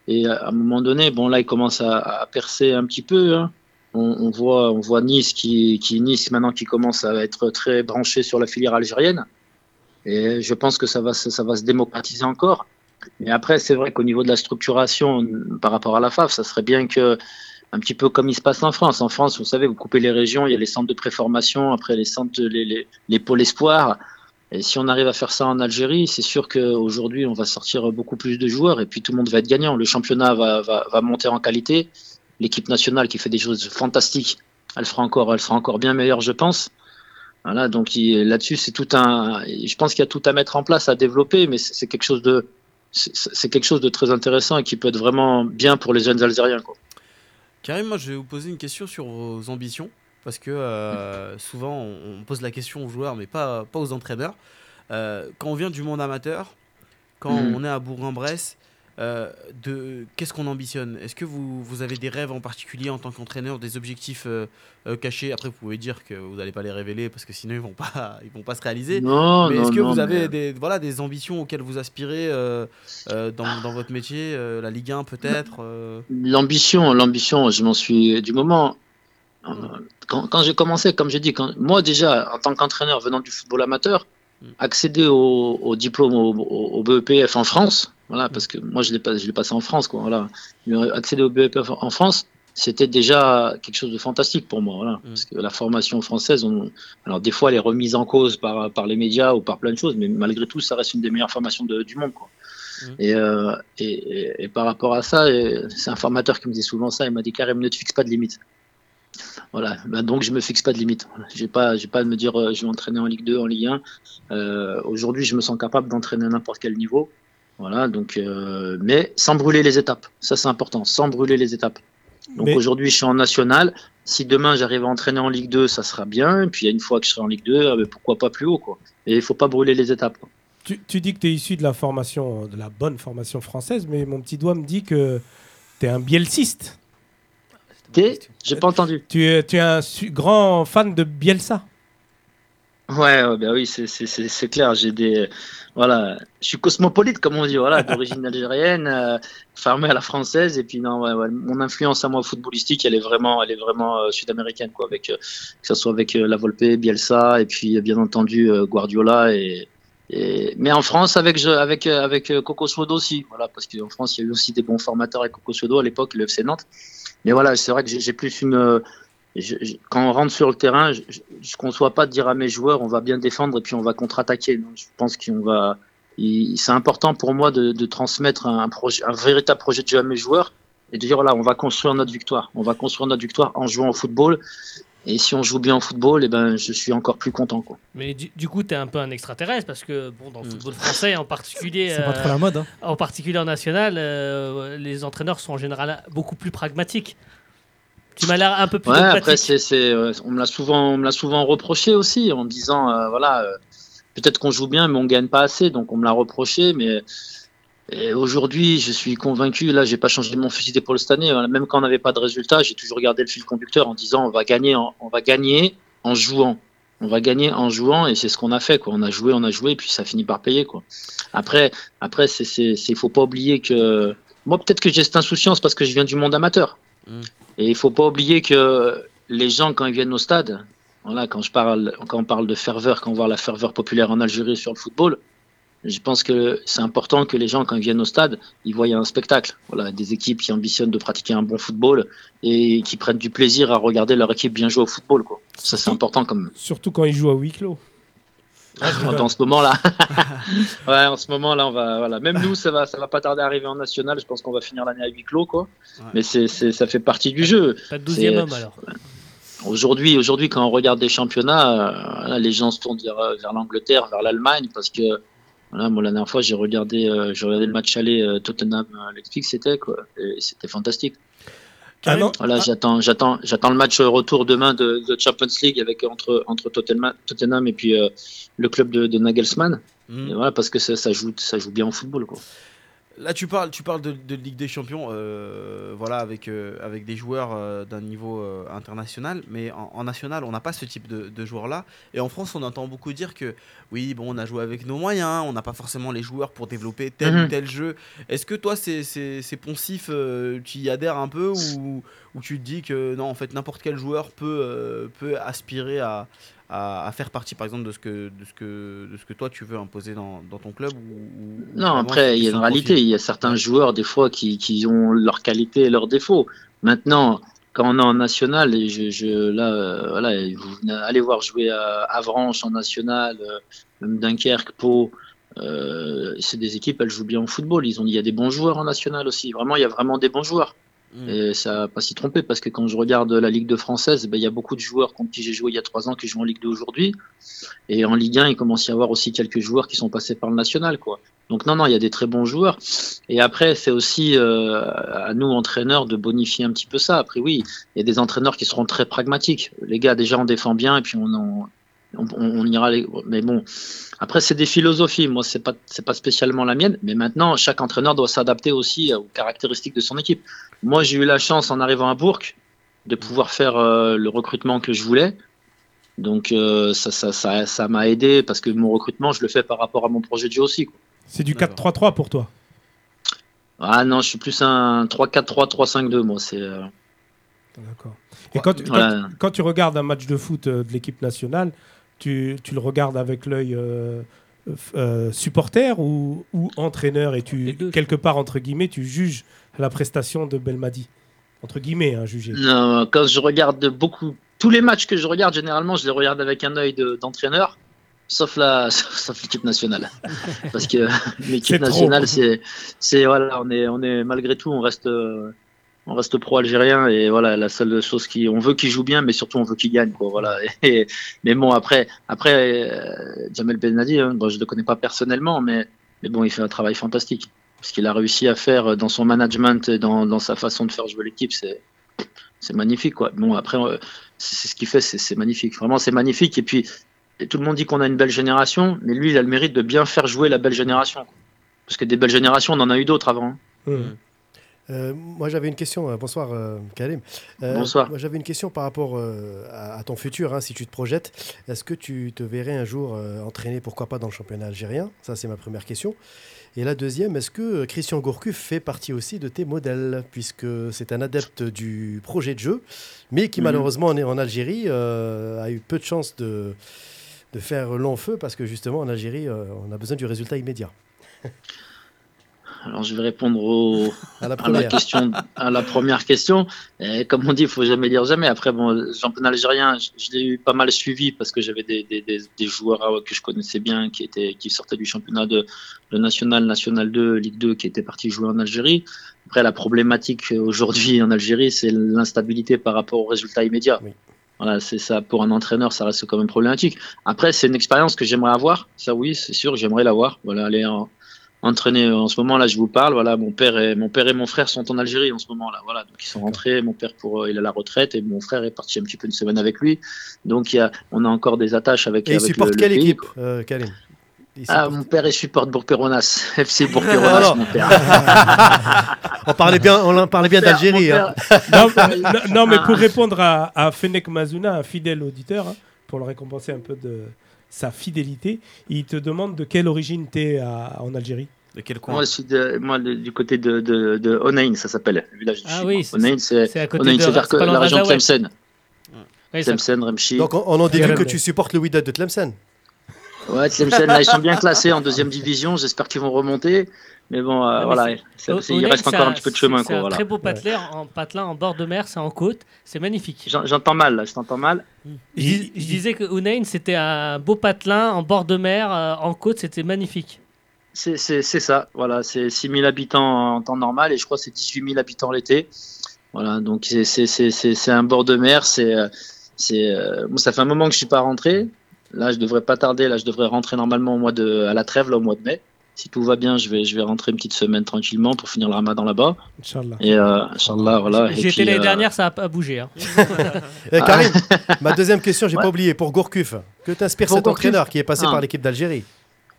Et à un moment donné, bon, là, il commence à, percer un petit peu. hein. On, voit, on voit Nice qui, qui Nice maintenant qui commence à être très branché sur la filière algérienne. Et je pense que ça va, ça va se démocratiser encore. Mais après, c'est vrai qu'au niveau de la structuration par rapport à la FAF, ça serait bien que, un petit peu comme il se passe en France. En France, vous savez, vous coupez les régions, il y a les centres de préformation, après les centres, les, les, les pôles espoirs. Et si on arrive à faire ça en Algérie, c'est sûr qu'aujourd'hui, on va sortir beaucoup plus de joueurs et puis tout le monde va être gagnant. Le championnat va, va, va monter en qualité. L'équipe nationale qui fait des choses fantastiques, elle fera encore, elle encore bien meilleure, je pense. Voilà, donc là-dessus, c'est tout un. Je pense qu'il y a tout à mettre en place, à développer, mais c'est quelque chose de, c'est quelque chose de très intéressant et qui peut être vraiment bien pour les jeunes Algériens. Karim, moi je vais vous poser une question sur vos ambitions. Parce que euh, souvent on on pose la question aux joueurs, mais pas, pas aux entraîneurs. Euh, quand on vient du monde amateur, quand Mhm. on est à Bourg-en-Bresse, euh, de qu'est-ce qu'on ambitionne? Est-ce que vous, vous avez des rêves en particulier en tant qu'entraîneur, des objectifs euh, euh, cachés? Après, vous pouvez dire que vous n'allez pas les révéler parce que sinon ils vont pas, ils vont pas se réaliser. Non, mais non, est-ce que non, vous avez mais- des, voilà, des ambitions auxquelles vous aspirez dans, dans votre métier La Ligue 1 peut-être L'ambition, l'ambition, je m'en suis du moment. Quand, quand j'ai commencé, comme j'ai dit, quand, moi déjà, en tant qu'entraîneur venant du football amateur. Accéder au, au diplôme au, BEPF en France, voilà, parce que moi je l'ai pas, je l'ai passé en France, quoi, voilà. Mais accéder au BEPF en France, c'était déjà quelque chose de fantastique pour moi, voilà, parce que la formation française, on, alors des fois elle est remise en cause par, par les médias ou par plein de choses, mais malgré tout, ça reste une des meilleures formations de- du monde, quoi. Et, euh, et, et- et par rapport à ça, c'est un formateur qui me dit souvent ça. Il m'a dit Karim, ne te fixe pas de limite. Voilà, bah donc je me fixe pas de limite. J'ai pas, j'ai pas à me dire euh, je vais entraîner en Ligue 2, en Ligue 1. Euh, Aujourd'hui, je me sens capable d'entraîner à n'importe quel niveau. Voilà, donc, euh, mais sans brûler les étapes. Ça, c'est important, sans brûler les étapes. Donc Mais- aujourd'hui, je suis en national. Si demain j'arrive à entraîner en Ligue 2, ça sera bien. Et puis une fois que je serai en Ligue 2, ah pourquoi pas plus haut, quoi. Et il faut pas brûler les étapes. quoi. Tu, tu dis que tu es issu de la formation, de la bonne formation française, mais mon petit doigt me dit que tu es un bielsiste. J'ai pas entendu. Tu es, tu es un grand fan de Bielsa? Ouais, ouais, bah oui, c'est- c'est c'est- c'est clair. J'ai des, voilà, je suis cosmopolite comme on dit, voilà, d'origine algérienne, euh, fermé à la française, et puis non, ouais, ouais, mon influence à moi footballistique, elle est vraiment, elle est vraiment euh, sud-américaine, quoi, avec euh, que ce soit avec euh, La Volpe, Bielsa, et puis bien entendu Guardiola, et, et mais en France avec avec avec Coco Suodo aussi, voilà, parce qu'en France il y a eu aussi des bons formateurs avec Coco Suodo à l'époque, le FC Nantes. Mais voilà, c'est vrai que j'ai plus une euh, je- quand on rentre sur le terrain, je ne conçois pas de dire à mes joueurs on va bien défendre et puis on va contre-attaquer. Je pense qu'on va. C'est important pour moi de, de transmettre un, projet, un véritable projet de jeu à mes joueurs et de dire voilà, on va construire notre victoire. On va construire notre victoire en jouant au football. Et si on joue bien au football, et ben, je suis encore plus content. Quoi. Mais du, du coup, tu es un peu un extraterrestre parce que bon, dans le football français en particulier, pas euh, trop la mode. hein. en particulier en national, euh, les entraîneurs sont en général beaucoup plus pragmatiques. Tu m'as l'air un peu plus Ouais, après, c'est, c'est, euh, on me l'a souvent, on me l'a souvent reproché aussi en me disant, euh, voilà, euh, peut-être qu'on joue bien, mais on gagne pas assez, donc on me l'a reproché. Mais aujourd'hui, je suis convaincu. Là, j'ai pas changé mon fusil d'épaule cette année. Voilà, Même quand on n'avait pas de résultat, j'ai toujours gardé le fil conducteur en disant, on va gagner, en, on va gagner en jouant. On va gagner en jouant, et c'est ce qu'on a fait. Quoi. On a joué, on a joué, et puis ça finit par payer. Quoi. Après, après, c'est, faut pas oublier que moi, peut-être que j'ai cette insouciance parce que je viens du monde amateur. Et il faut pas oublier que les gens, quand ils viennent au stade, voilà, quand, je parle, quand on parle de ferveur, quand on voit la ferveur populaire en Algérie sur le football, je pense que c'est important que les gens, quand ils viennent au stade, ils voient un spectacle. Voilà, des équipes qui ambitionnent de pratiquer un bon football et qui prennent du plaisir à regarder leur équipe bien jouer au football. Quoi. Ça, c'est important comme. Surtout quand ils jouent à huis clos. en ce moment-là. ouais, en ce moment-là, on va, voilà. Même nous, ça va, ça va pas tarder à arriver en national. Je pense qu'on va finir l'année à huis clos, quoi. Mais c'est, c'est, ça fait partie du jeu. Pas de 12e C'est- homme alors. Aujourd'hui, aujourd'hui, quand on regarde des championnats, euh, les gens se tournent vers, vers l'Angleterre, vers l'Allemagne, parce que voilà, moi, la dernière fois, j'ai regardé, euh, j'ai regardé le match aller euh, Tottenham euh, Leipzig, c'était quoi, et c'était fantastique. Ah non Voilà, j'attends, j'attends, j'attends le match retour demain de, de Champions League avec entre entre Tottenham, Tottenham et puis euh, le club de, de Nagelsmann. Et voilà, parce que ça, ça joue, ça joue bien au football, quoi. Là, tu parles, tu parles de, de Ligue des Champions, euh, voilà, avec, euh, avec des joueurs euh, d'un niveau international, mais en, en national, on n'a pas ce type de, de joueurs-là. Et en France, on entend beaucoup dire que oui, bon, on a joué avec nos moyens, on n'a pas forcément les joueurs pour développer tel Mhm. ou tel jeu. Est-ce que toi, c'est c'est- c'est poncif, tu y adhères un peu ou, ou tu te dis que non, en fait, n'importe quel joueur peut, peut aspirer à, à, à faire partie, par exemple, de ce que, de ce que, de ce que toi tu veux imposer dans, dans ton club ou, ou- ou Non, après, il y a une un réalité. Il y a certains joueurs, des fois, qui, qui ont leurs qualités et leurs défauts. Maintenant, quand on est en national, et je, je, là, euh, voilà, vous allez voir jouer à Avranches en national, euh, même Dunkerque, Pau. euh, c'est des équipes, elles jouent bien au football. Ils ont, il y a des bons joueurs en national aussi. Vraiment, il y a vraiment des bons joueurs. Mm. Et ça va pas s'y tromper parce que quand je regarde la Ligue 2 française, ben, il y a beaucoup de joueurs contre qui j'ai joué il y a trois ans qui jouent en Ligue 2 aujourd'hui. Et en Ligue 1, il commence à y avoir aussi quelques joueurs qui sont passés par le national, quoi. Donc non, non, il y a des très bons joueurs. Et après, c'est aussi euh, à nous, entraîneurs, de bonifier un petit peu ça. Après, oui, il y a des entraîneurs qui seront très pragmatiques. Les gars, déjà, on défend bien et puis on, en- on, on ira. Les... Mais bon, après, c'est des philosophies. Moi, c'est pas c'est pas spécialement la mienne. Mais maintenant, chaque entraîneur doit s'adapter aussi aux caractéristiques de son équipe. Moi, j'ai eu la chance en arrivant à Bourg de pouvoir faire euh, le recrutement que je voulais. Donc euh, ça ça ça ça m'a aidé parce que mon recrutement, je le fais par rapport à mon projet de jeu aussi. quoi. C'est du D'accord. 4-3-3 pour toi. Ah non, je suis plus un 3-4-3, 3-5-2 moi. C'est euh, D'accord. Et quand, tu- quand- tu regardes un match de foot euh, de l'équipe nationale, tu, tu le regardes avec l'œil euh, euh, supporter ou, ou entraîneur et tu, quelque part, entre guillemets, tu juges la prestation de Belmadi? Entre guillemets, hein, jugé. Non, quand je regarde beaucoup, tous les matchs que je regarde, généralement, je les regarde avec un œil de- d'entraîneur, sauf la, sauf l'équipe nationale, parce que l'équipe nationale, c'est, c'est voilà, on est, on est malgré tout, on reste, euh, on reste pro algérien et voilà, la seule chose qui, on veut qu'il joue bien, mais surtout on veut qu'il gagne, quoi, voilà. Et, mais bon, après, après, euh, Jamel Benadi, hein, bon, je le connais pas personnellement, mais, mais bon, il fait un travail fantastique. Ce qu'il a réussi à faire dans son management et dans, dans sa façon de faire jouer l'équipe, c'est, c'est magnifique quoi. Bon après euh, c'est ce qu'il fait, c'est magnifique. Vraiment c'est magnifique et puis et tout le monde dit qu'on a une belle génération, mais lui il a le mérite de bien faire jouer la belle génération. Parce que des belles générations, on en a eu d'autres avant. hein. Hum. Euh, moi, j'avais une question. euh, bonsoir, euh, Karim. Euh, Bonsoir. Moi, j'avais une question par rapport à, à ton futur, hein, si tu te projettes. Est-ce que tu te verrais un jour entraîner, pourquoi pas, dans le championnat algérien? Ça, c'est ma première question. Et la deuxième, est-ce que Christian Gourcuff fait partie aussi de tes modèles, puisque c'est un adepte du projet de jeu, mais qui Mhm. malheureusement en, en Algérie a eu peu de chance de, de faire long feu, parce que justement en Algérie, on a besoin du résultat immédiat. Alors je vais répondre au, À la à la première. question, à la première question. Et comme on dit, il faut jamais dire jamais. Après, bon, le championnat algérien, je, je l'ai eu pas mal suivi parce que j'avais des, des, des, des joueurs euh, que je connaissais bien qui étaient, qui sortaient du championnat de, de national, national 2, Ligue 2, qui étaient partis jouer en Algérie. Après, la problématique aujourd'hui en Algérie, c'est l'instabilité par rapport aux résultats immédiats. Oui. Voilà, c'est ça. Pour un entraîneur, ça reste quand même problématique. Après, c'est une expérience que j'aimerais avoir. Ça, oui, c'est sûr, j'aimerais l'avoir. Voilà, aller en, entraîner en ce moment là je vous parle voilà mon père et mon père et mon frère sont en Algérie en ce moment là voilà donc ils sont rentrés mon père pour euh, il a la retraite et mon frère est parti un petit peu une semaine avec lui donc il y a on a encore des attaches avec Et il avec supporte le quelle équipe, euh, ah mon père il supporte Bourg-Péronas FC Bourg-Péronas Alors. mon père on parlait bien, on parlait bien d'Algérie. hein. non, non, non, mais Ah. pour répondre à, à Fennec Mazouna, un fidèle auditeur, hein, pour le récompenser un peu de sa fidélité, il te demande de quelle origine tu es en Algérie. De quel coin moi je suis de- moi le- du côté de de, de Onaïn ça s'appelle le village du Ah oui, c'est- à côté Onaïn de c'est vers la région de. Tlemcen Ouais, Tlemcen Remchi Donc on, on en déduit que tu supportes le Wydad de Tlemcen. Ouais, Tlemcen, là, ils sont bien classés en deuxième division. J'espère qu'ils vont remonter. Mais bon, euh, mais voilà, il reste encore un petit peu de chemin. C'est Quoi, un voilà. très beau patelin en, patelin en bord de mer, c'est en côte, c'est magnifique. J'en- J'entends mal, là, je t'entends mal. Je, dis- je disais que Hunain, c'était un beau patelin en bord de mer, euh, en côte, c'était magnifique. C'est c'est- c'est ça, voilà, c'est 6000 habitants en temps normal et je crois que c'est 18 000 habitants l'été. Voilà, donc c'est- c'est c'est- c'est- c'est un bord de mer. C'est euh, c'est euh, bon, ça fait un moment que je suis pas rentré. Là, je devrais pas tarder. Là, je devrais rentrer normalement au mois de à la trêve, là, au mois de mai. Si tout va bien, je vais je vais rentrer une petite semaine tranquillement pour finir le ramadan là-bas. Inch'Allah. Et euh, Inch'Allah, voilà. Et J'y étais puis, l'année euh, dernière, ça a pas bougé. hein. Eh, Ah. Karim, ma deuxième question, j'ai Ouais. pas oublié, pour Gourcuff, que t'inspire Pour cet Gourcuff entraîneur qui est passé Ah. par l'équipe d'Algérie?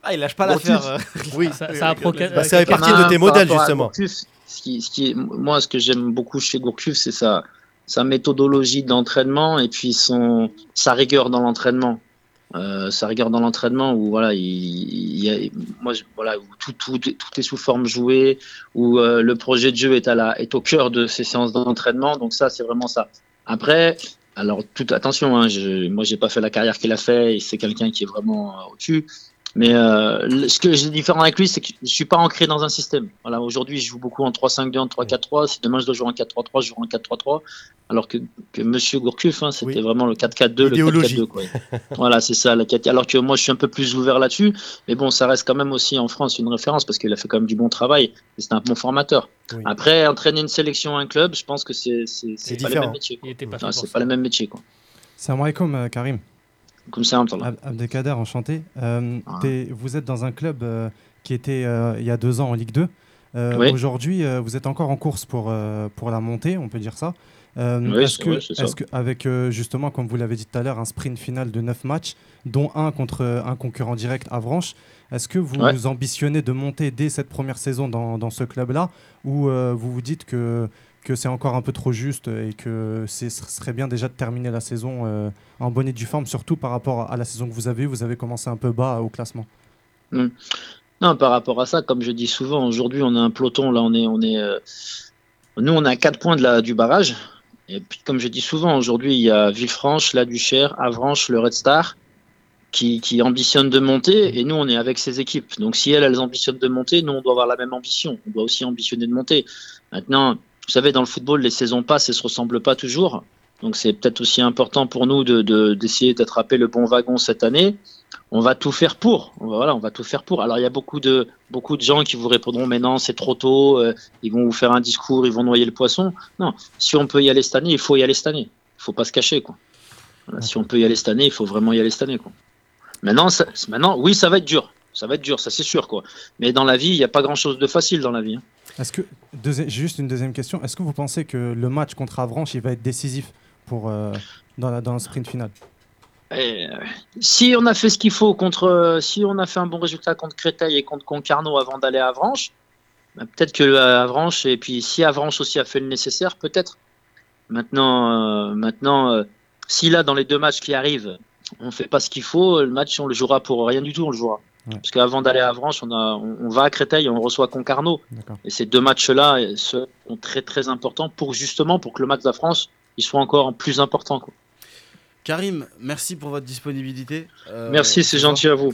Ah, il lâche pas l'affaire. euh. Oui, Ça, ça a proca- Bah, ça fait partie de tes Par modèles, justement. Gourcuff, ce qui, ce qui est, moi, ce que j'aime beaucoup chez Gourcuff, c'est sa, sa méthodologie d'entraînement et puis son, sa rigueur dans l'entraînement. Euh, sa rigueur dans l'entraînement où voilà, il, y a, moi, voilà, où tout, tout, tout est sous forme jouée, où euh, le projet de jeu est, à la, est au cœur de ces séances d'entraînement. Donc ça, c'est vraiment ça. Après, alors toute attention, hein, je, moi j'ai pas fait la carrière qu'il a fait c'est quelqu'un qui est vraiment euh, au-dessus. Mais euh, ce que j'ai différent avec lui, c'est que je suis pas ancré dans un système. Voilà, aujourd'hui, je joue beaucoup en 3-5-2, en 3-4-3. Si demain je dois jouer en 4-3-3, je joue en 4-3-3. Alors que, que Monsieur Gourcuff, hein, c'était Oui. vraiment le 4-4-2, le Idéologie. 4-4-2. Quoi. voilà, c'est ça. le 4 Alors que moi, je suis un peu plus ouvert là-dessus. Mais bon, ça reste quand même aussi en France une référence parce qu'il a fait quand même du bon travail. et C'est un bon formateur. Oui. Après, entraîner une sélection, un club, je pense que c'est c'est C'est c'est pas le même métier. quoi. Pas Non, c'est pas le même métier. Quoi. Salam alaikum, euh, Karim. Abdelkader, enchanté. Euh, Ah. vous êtes dans un club euh, qui était euh, il y a deux ans en Ligue 2. Euh, Oui. Aujourd'hui, vous êtes encore en course pour, pour la montée, on peut dire ça. Oui, est-ce que, avec justement, comme vous l'avez dit tout à l'heure, un sprint final de 9 matchs, dont un contre un concurrent direct, Avranches, est-ce que vous Ouais. ambitionnez de monter dès cette première saison dans, dans ce club-là ou vous vous dites que, que c'est encore un peu trop juste et que ce serait bien déjà de terminer la saison euh, en bonne et due forme, surtout par rapport à la saison que vous avez Vous avez commencé un peu bas au classement. Non, par rapport à ça, comme je dis souvent, aujourd'hui, on a un peloton. Là, on est, on est, euh, nous, on à 4 points de la, du barrage. Et puis, comme je dis souvent, aujourd'hui, il y a Villefranche, La Duchère, Avranches, le Red Star, qui, qui ambitionnent de monter. Et nous, on est avec ces équipes. Donc, si elles, elles ambitionnent de monter, nous, on doit avoir la même ambition. On doit aussi ambitionner de monter. Maintenant, vous savez, dans le football, les saisons passent et se ressemblent pas toujours. Donc, c'est peut-être aussi important pour nous de, de- d'essayer d'attraper le bon wagon cette année on va tout faire pour. Voilà, on va tout faire pour. Alors il y a beaucoup de beaucoup de gens qui vous répondront mais non c'est trop tôt. euh, ils vont vous faire un discours, ils vont noyer le poisson. Non, si on peut y aller cette année, il faut y aller cette année. Il faut pas se cacher quoi. Si on peut y aller cette année, il faut vraiment y aller cette année quoi. Maintenant, maintenant, oui, ça va être dur. Ça va être dur, ça c'est sûr quoi. Mais dans la vie, il n'y a pas grand chose de facile dans la vie. hein. Est-ce que juste une deuxième question Est-ce que vous pensez que le match contre Avranches il va être décisif pour euh, dans, dans le sprint final? Euh, si on a fait ce qu'il faut contre, euh, si on a fait un bon résultat contre Créteil et contre Concarneau avant d'aller à Avranches, bah, peut-être que euh, Avranches et puis si Avranches aussi a fait le nécessaire, peut-être. Maintenant, maintenant, si là dans les deux matchs qui arrivent, on fait pas ce qu'il faut, le match on le jouera pour rien du tout, on le jouera. Ouais. Parce qu'avant d'aller à Avranches, on, a, on, on va à Créteil et on reçoit Concarneau. Et ces deux matchs-là euh, sont très très importants pour justement pour que le match de la France il soit encore plus important. quoi. Karim, merci pour votre disponibilité. euh, Merci, ce c'est gentil à vous.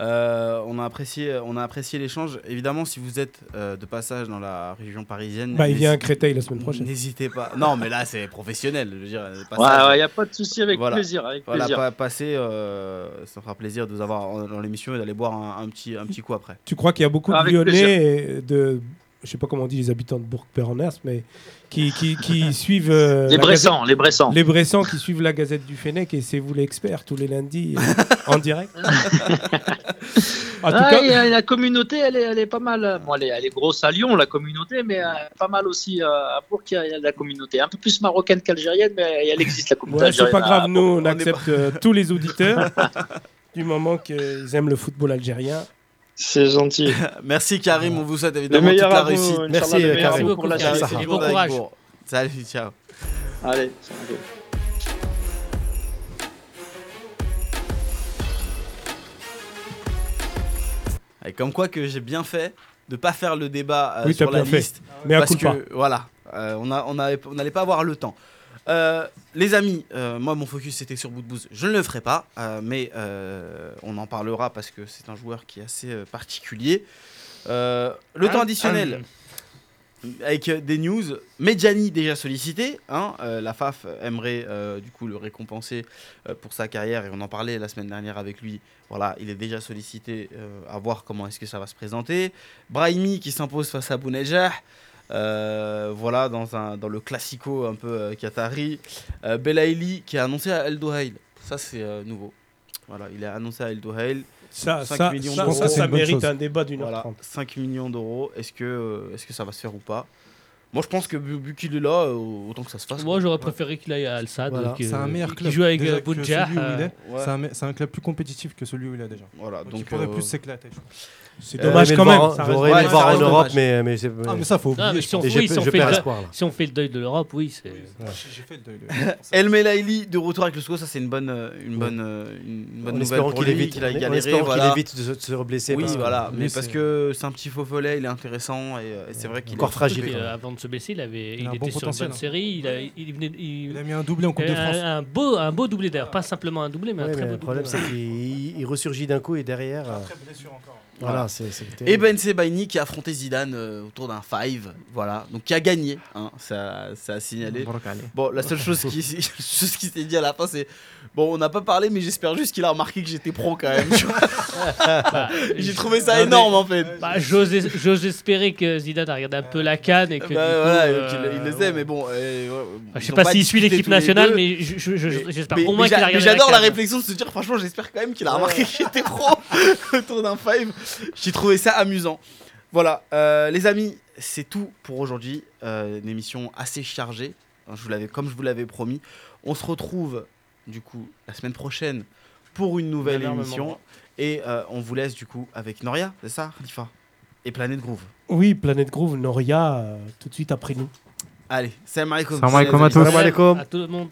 Euh, on a apprécié, on a apprécié l'échange. Évidemment, si vous êtes euh, de passage dans la région parisienne, Bah, il vient à Créteil la semaine prochaine. N'hésitez pas. Non, mais là, c'est professionnel. Je veux dire, Ouais, passage, ouais, y a pas de souci, avec Voilà. plaisir, avec Voilà, plaisir. pas passer, euh, ça fera plaisir de vous avoir dans l'émission et d'aller boire un, un petit, un petit coup après. Tu crois qu'il y a beaucoup de Avec Lyonnais, et de, je sais pas comment on dit les habitants de Bourg-Perroners, mais qui, qui, qui suivent euh, les Bressans, les Bressans. Les Bressans qui suivent la Gazette du Fennec et c'est vous l'expert tous les lundis euh, en direct. en tout Ah, cas, et, la communauté, elle est, elle est pas mal. Bon, elle, est, elle est grosse à Lyon, la communauté, mais euh, pas mal aussi euh, à Bourg, il y a- la communauté. Un peu plus marocaine qu'algérienne, mais elle existe, la communauté ouais, c'est pas grave, à nous on accepte euh, tous les auditeurs du moment qu'ils aiment le football algérien. C'est gentil. Merci Karim, on vous souhaite évidemment toute meilleur la à vous, réussite. Merci, Karim. pour la Et bon courage. Salut, ciao. Allez, salut. Et comme quoi que j'ai bien fait de pas faire le débat euh, Oui, sur t'as la bien fait. liste. Mais à parce coup pas. que voilà, euh, on n'allait pas avoir le temps. Euh, les amis, euh, moi mon focus c'était sur Boudbouz. Je ne le ferai pas, euh, mais on en parlera parce que c'est un joueur qui est assez particulier. Le temps additionnel avec euh, des news. Medjani déjà sollicité, hein, la FAF aimerait du coup le récompenser pour sa carrière et on en parlait la semaine dernière avec lui. Voilà, il est déjà sollicité à voir comment est-ce que ça va se présenter. Brahimi qui s'impose face à Bounedjah. Euh, voilà, dans, un, dans le classico un peu euh, qatari. Euh, Belaïli qui a annoncé à El Dohail. Ça, c'est euh, nouveau. Voilà, il a annoncé à El Dohail. Ça, 5 ça, millions ça, d'euros. ça, mérite chose. un débat d'une heure Voilà, trente. 5 millions d'euros. Est-ce que, euh, est-ce que ça va se faire ou pas? Moi, je pense que vu, qu'il est là, autant que ça se fasse. Moi, j'aurais préféré qu'il aille à Al Sadd. Voilà. qui, C'est un meilleur qui club. joue avec Boudjah, euh, est. C'est un, un club plus compétitif que celui où il est déjà. Voilà, Donc, donc il pourrait euh, plus s'éclater. C'est dommage aimé quand même. J'aurais aimé le voir en Europe, mais, mais c'est. Ah, mais ça, faut oublier. si on, fait le- espoir là. si on fait le deuil de l'Europe, oui, c'est. J'ai fait le deuil. El Melaili de retour avec le SCO, ça c'est une bonne, euh, une bonne, euh, une bonne nouvelle qu'il lui, évite, qu'il a galéré, qu'il évite de se, de se reblesser. Oui, parce que voilà, mais parce c'est- que c'est un petit faux follet, il est intéressant et, euh, c'est vrai qu'il Encore est fragile. Euh, même. avant de se blesser, il, avait, Il il, a un était bon sur une potentiel, bonne hein. série. Il, a, il venait, il- Il a mis un doublé en Coupe de France. un, beau, un beau doublé d'ailleurs, pas simplement un doublé, mais un très beau le problème, doublé. c'est qu'il il ressurgit d'un coup et derrière. euh, blessure encore. Voilà, Et. Ben Sebaini qui a affronté Zidane euh, autour d'un five, voilà, donc qui a gagné, hein, ça, ça a signalé. Bon, la seule chose qui, chose qui s'est dit à la fin, c'est bon, on n'a pas parlé, mais j'espère juste qu'il a remarqué que j'étais pro quand même. Bah, J'ai trouvé ça non, mais- énorme en fait. Bah, J'ose es- j'ose espérer que Zidane a regardé un peu la canne et que. Bah, du coup, voilà, euh, il le sait, mais bon. euh, ouais, enfin, je sais pas s'il suit l'équipe nationale, mais je- je- je- Mais- j'espère au moins qu'il a regardé j'adore la CAN. réflexion de se dire, franchement, j'espère quand même qu'il a remarqué que j'étais pro autour d'un five. J'ai trouvé ça amusant. Voilà, euh, les amis, c'est tout pour aujourd'hui. Euh, une émission assez chargée, hein, je vous l'avais, comme je vous l'avais promis. On se retrouve du coup la semaine prochaine pour une nouvelle Énormément. émission. Et euh, on vous laisse du coup avec Noria, c'est ça, Khalifa? Et Planète Groove. Oui, Planète Groove, Noria, euh, tout de suite après nous. Allez, salam alaikum. Salam alaikum à tous. Salam alaikum. À tout le monde.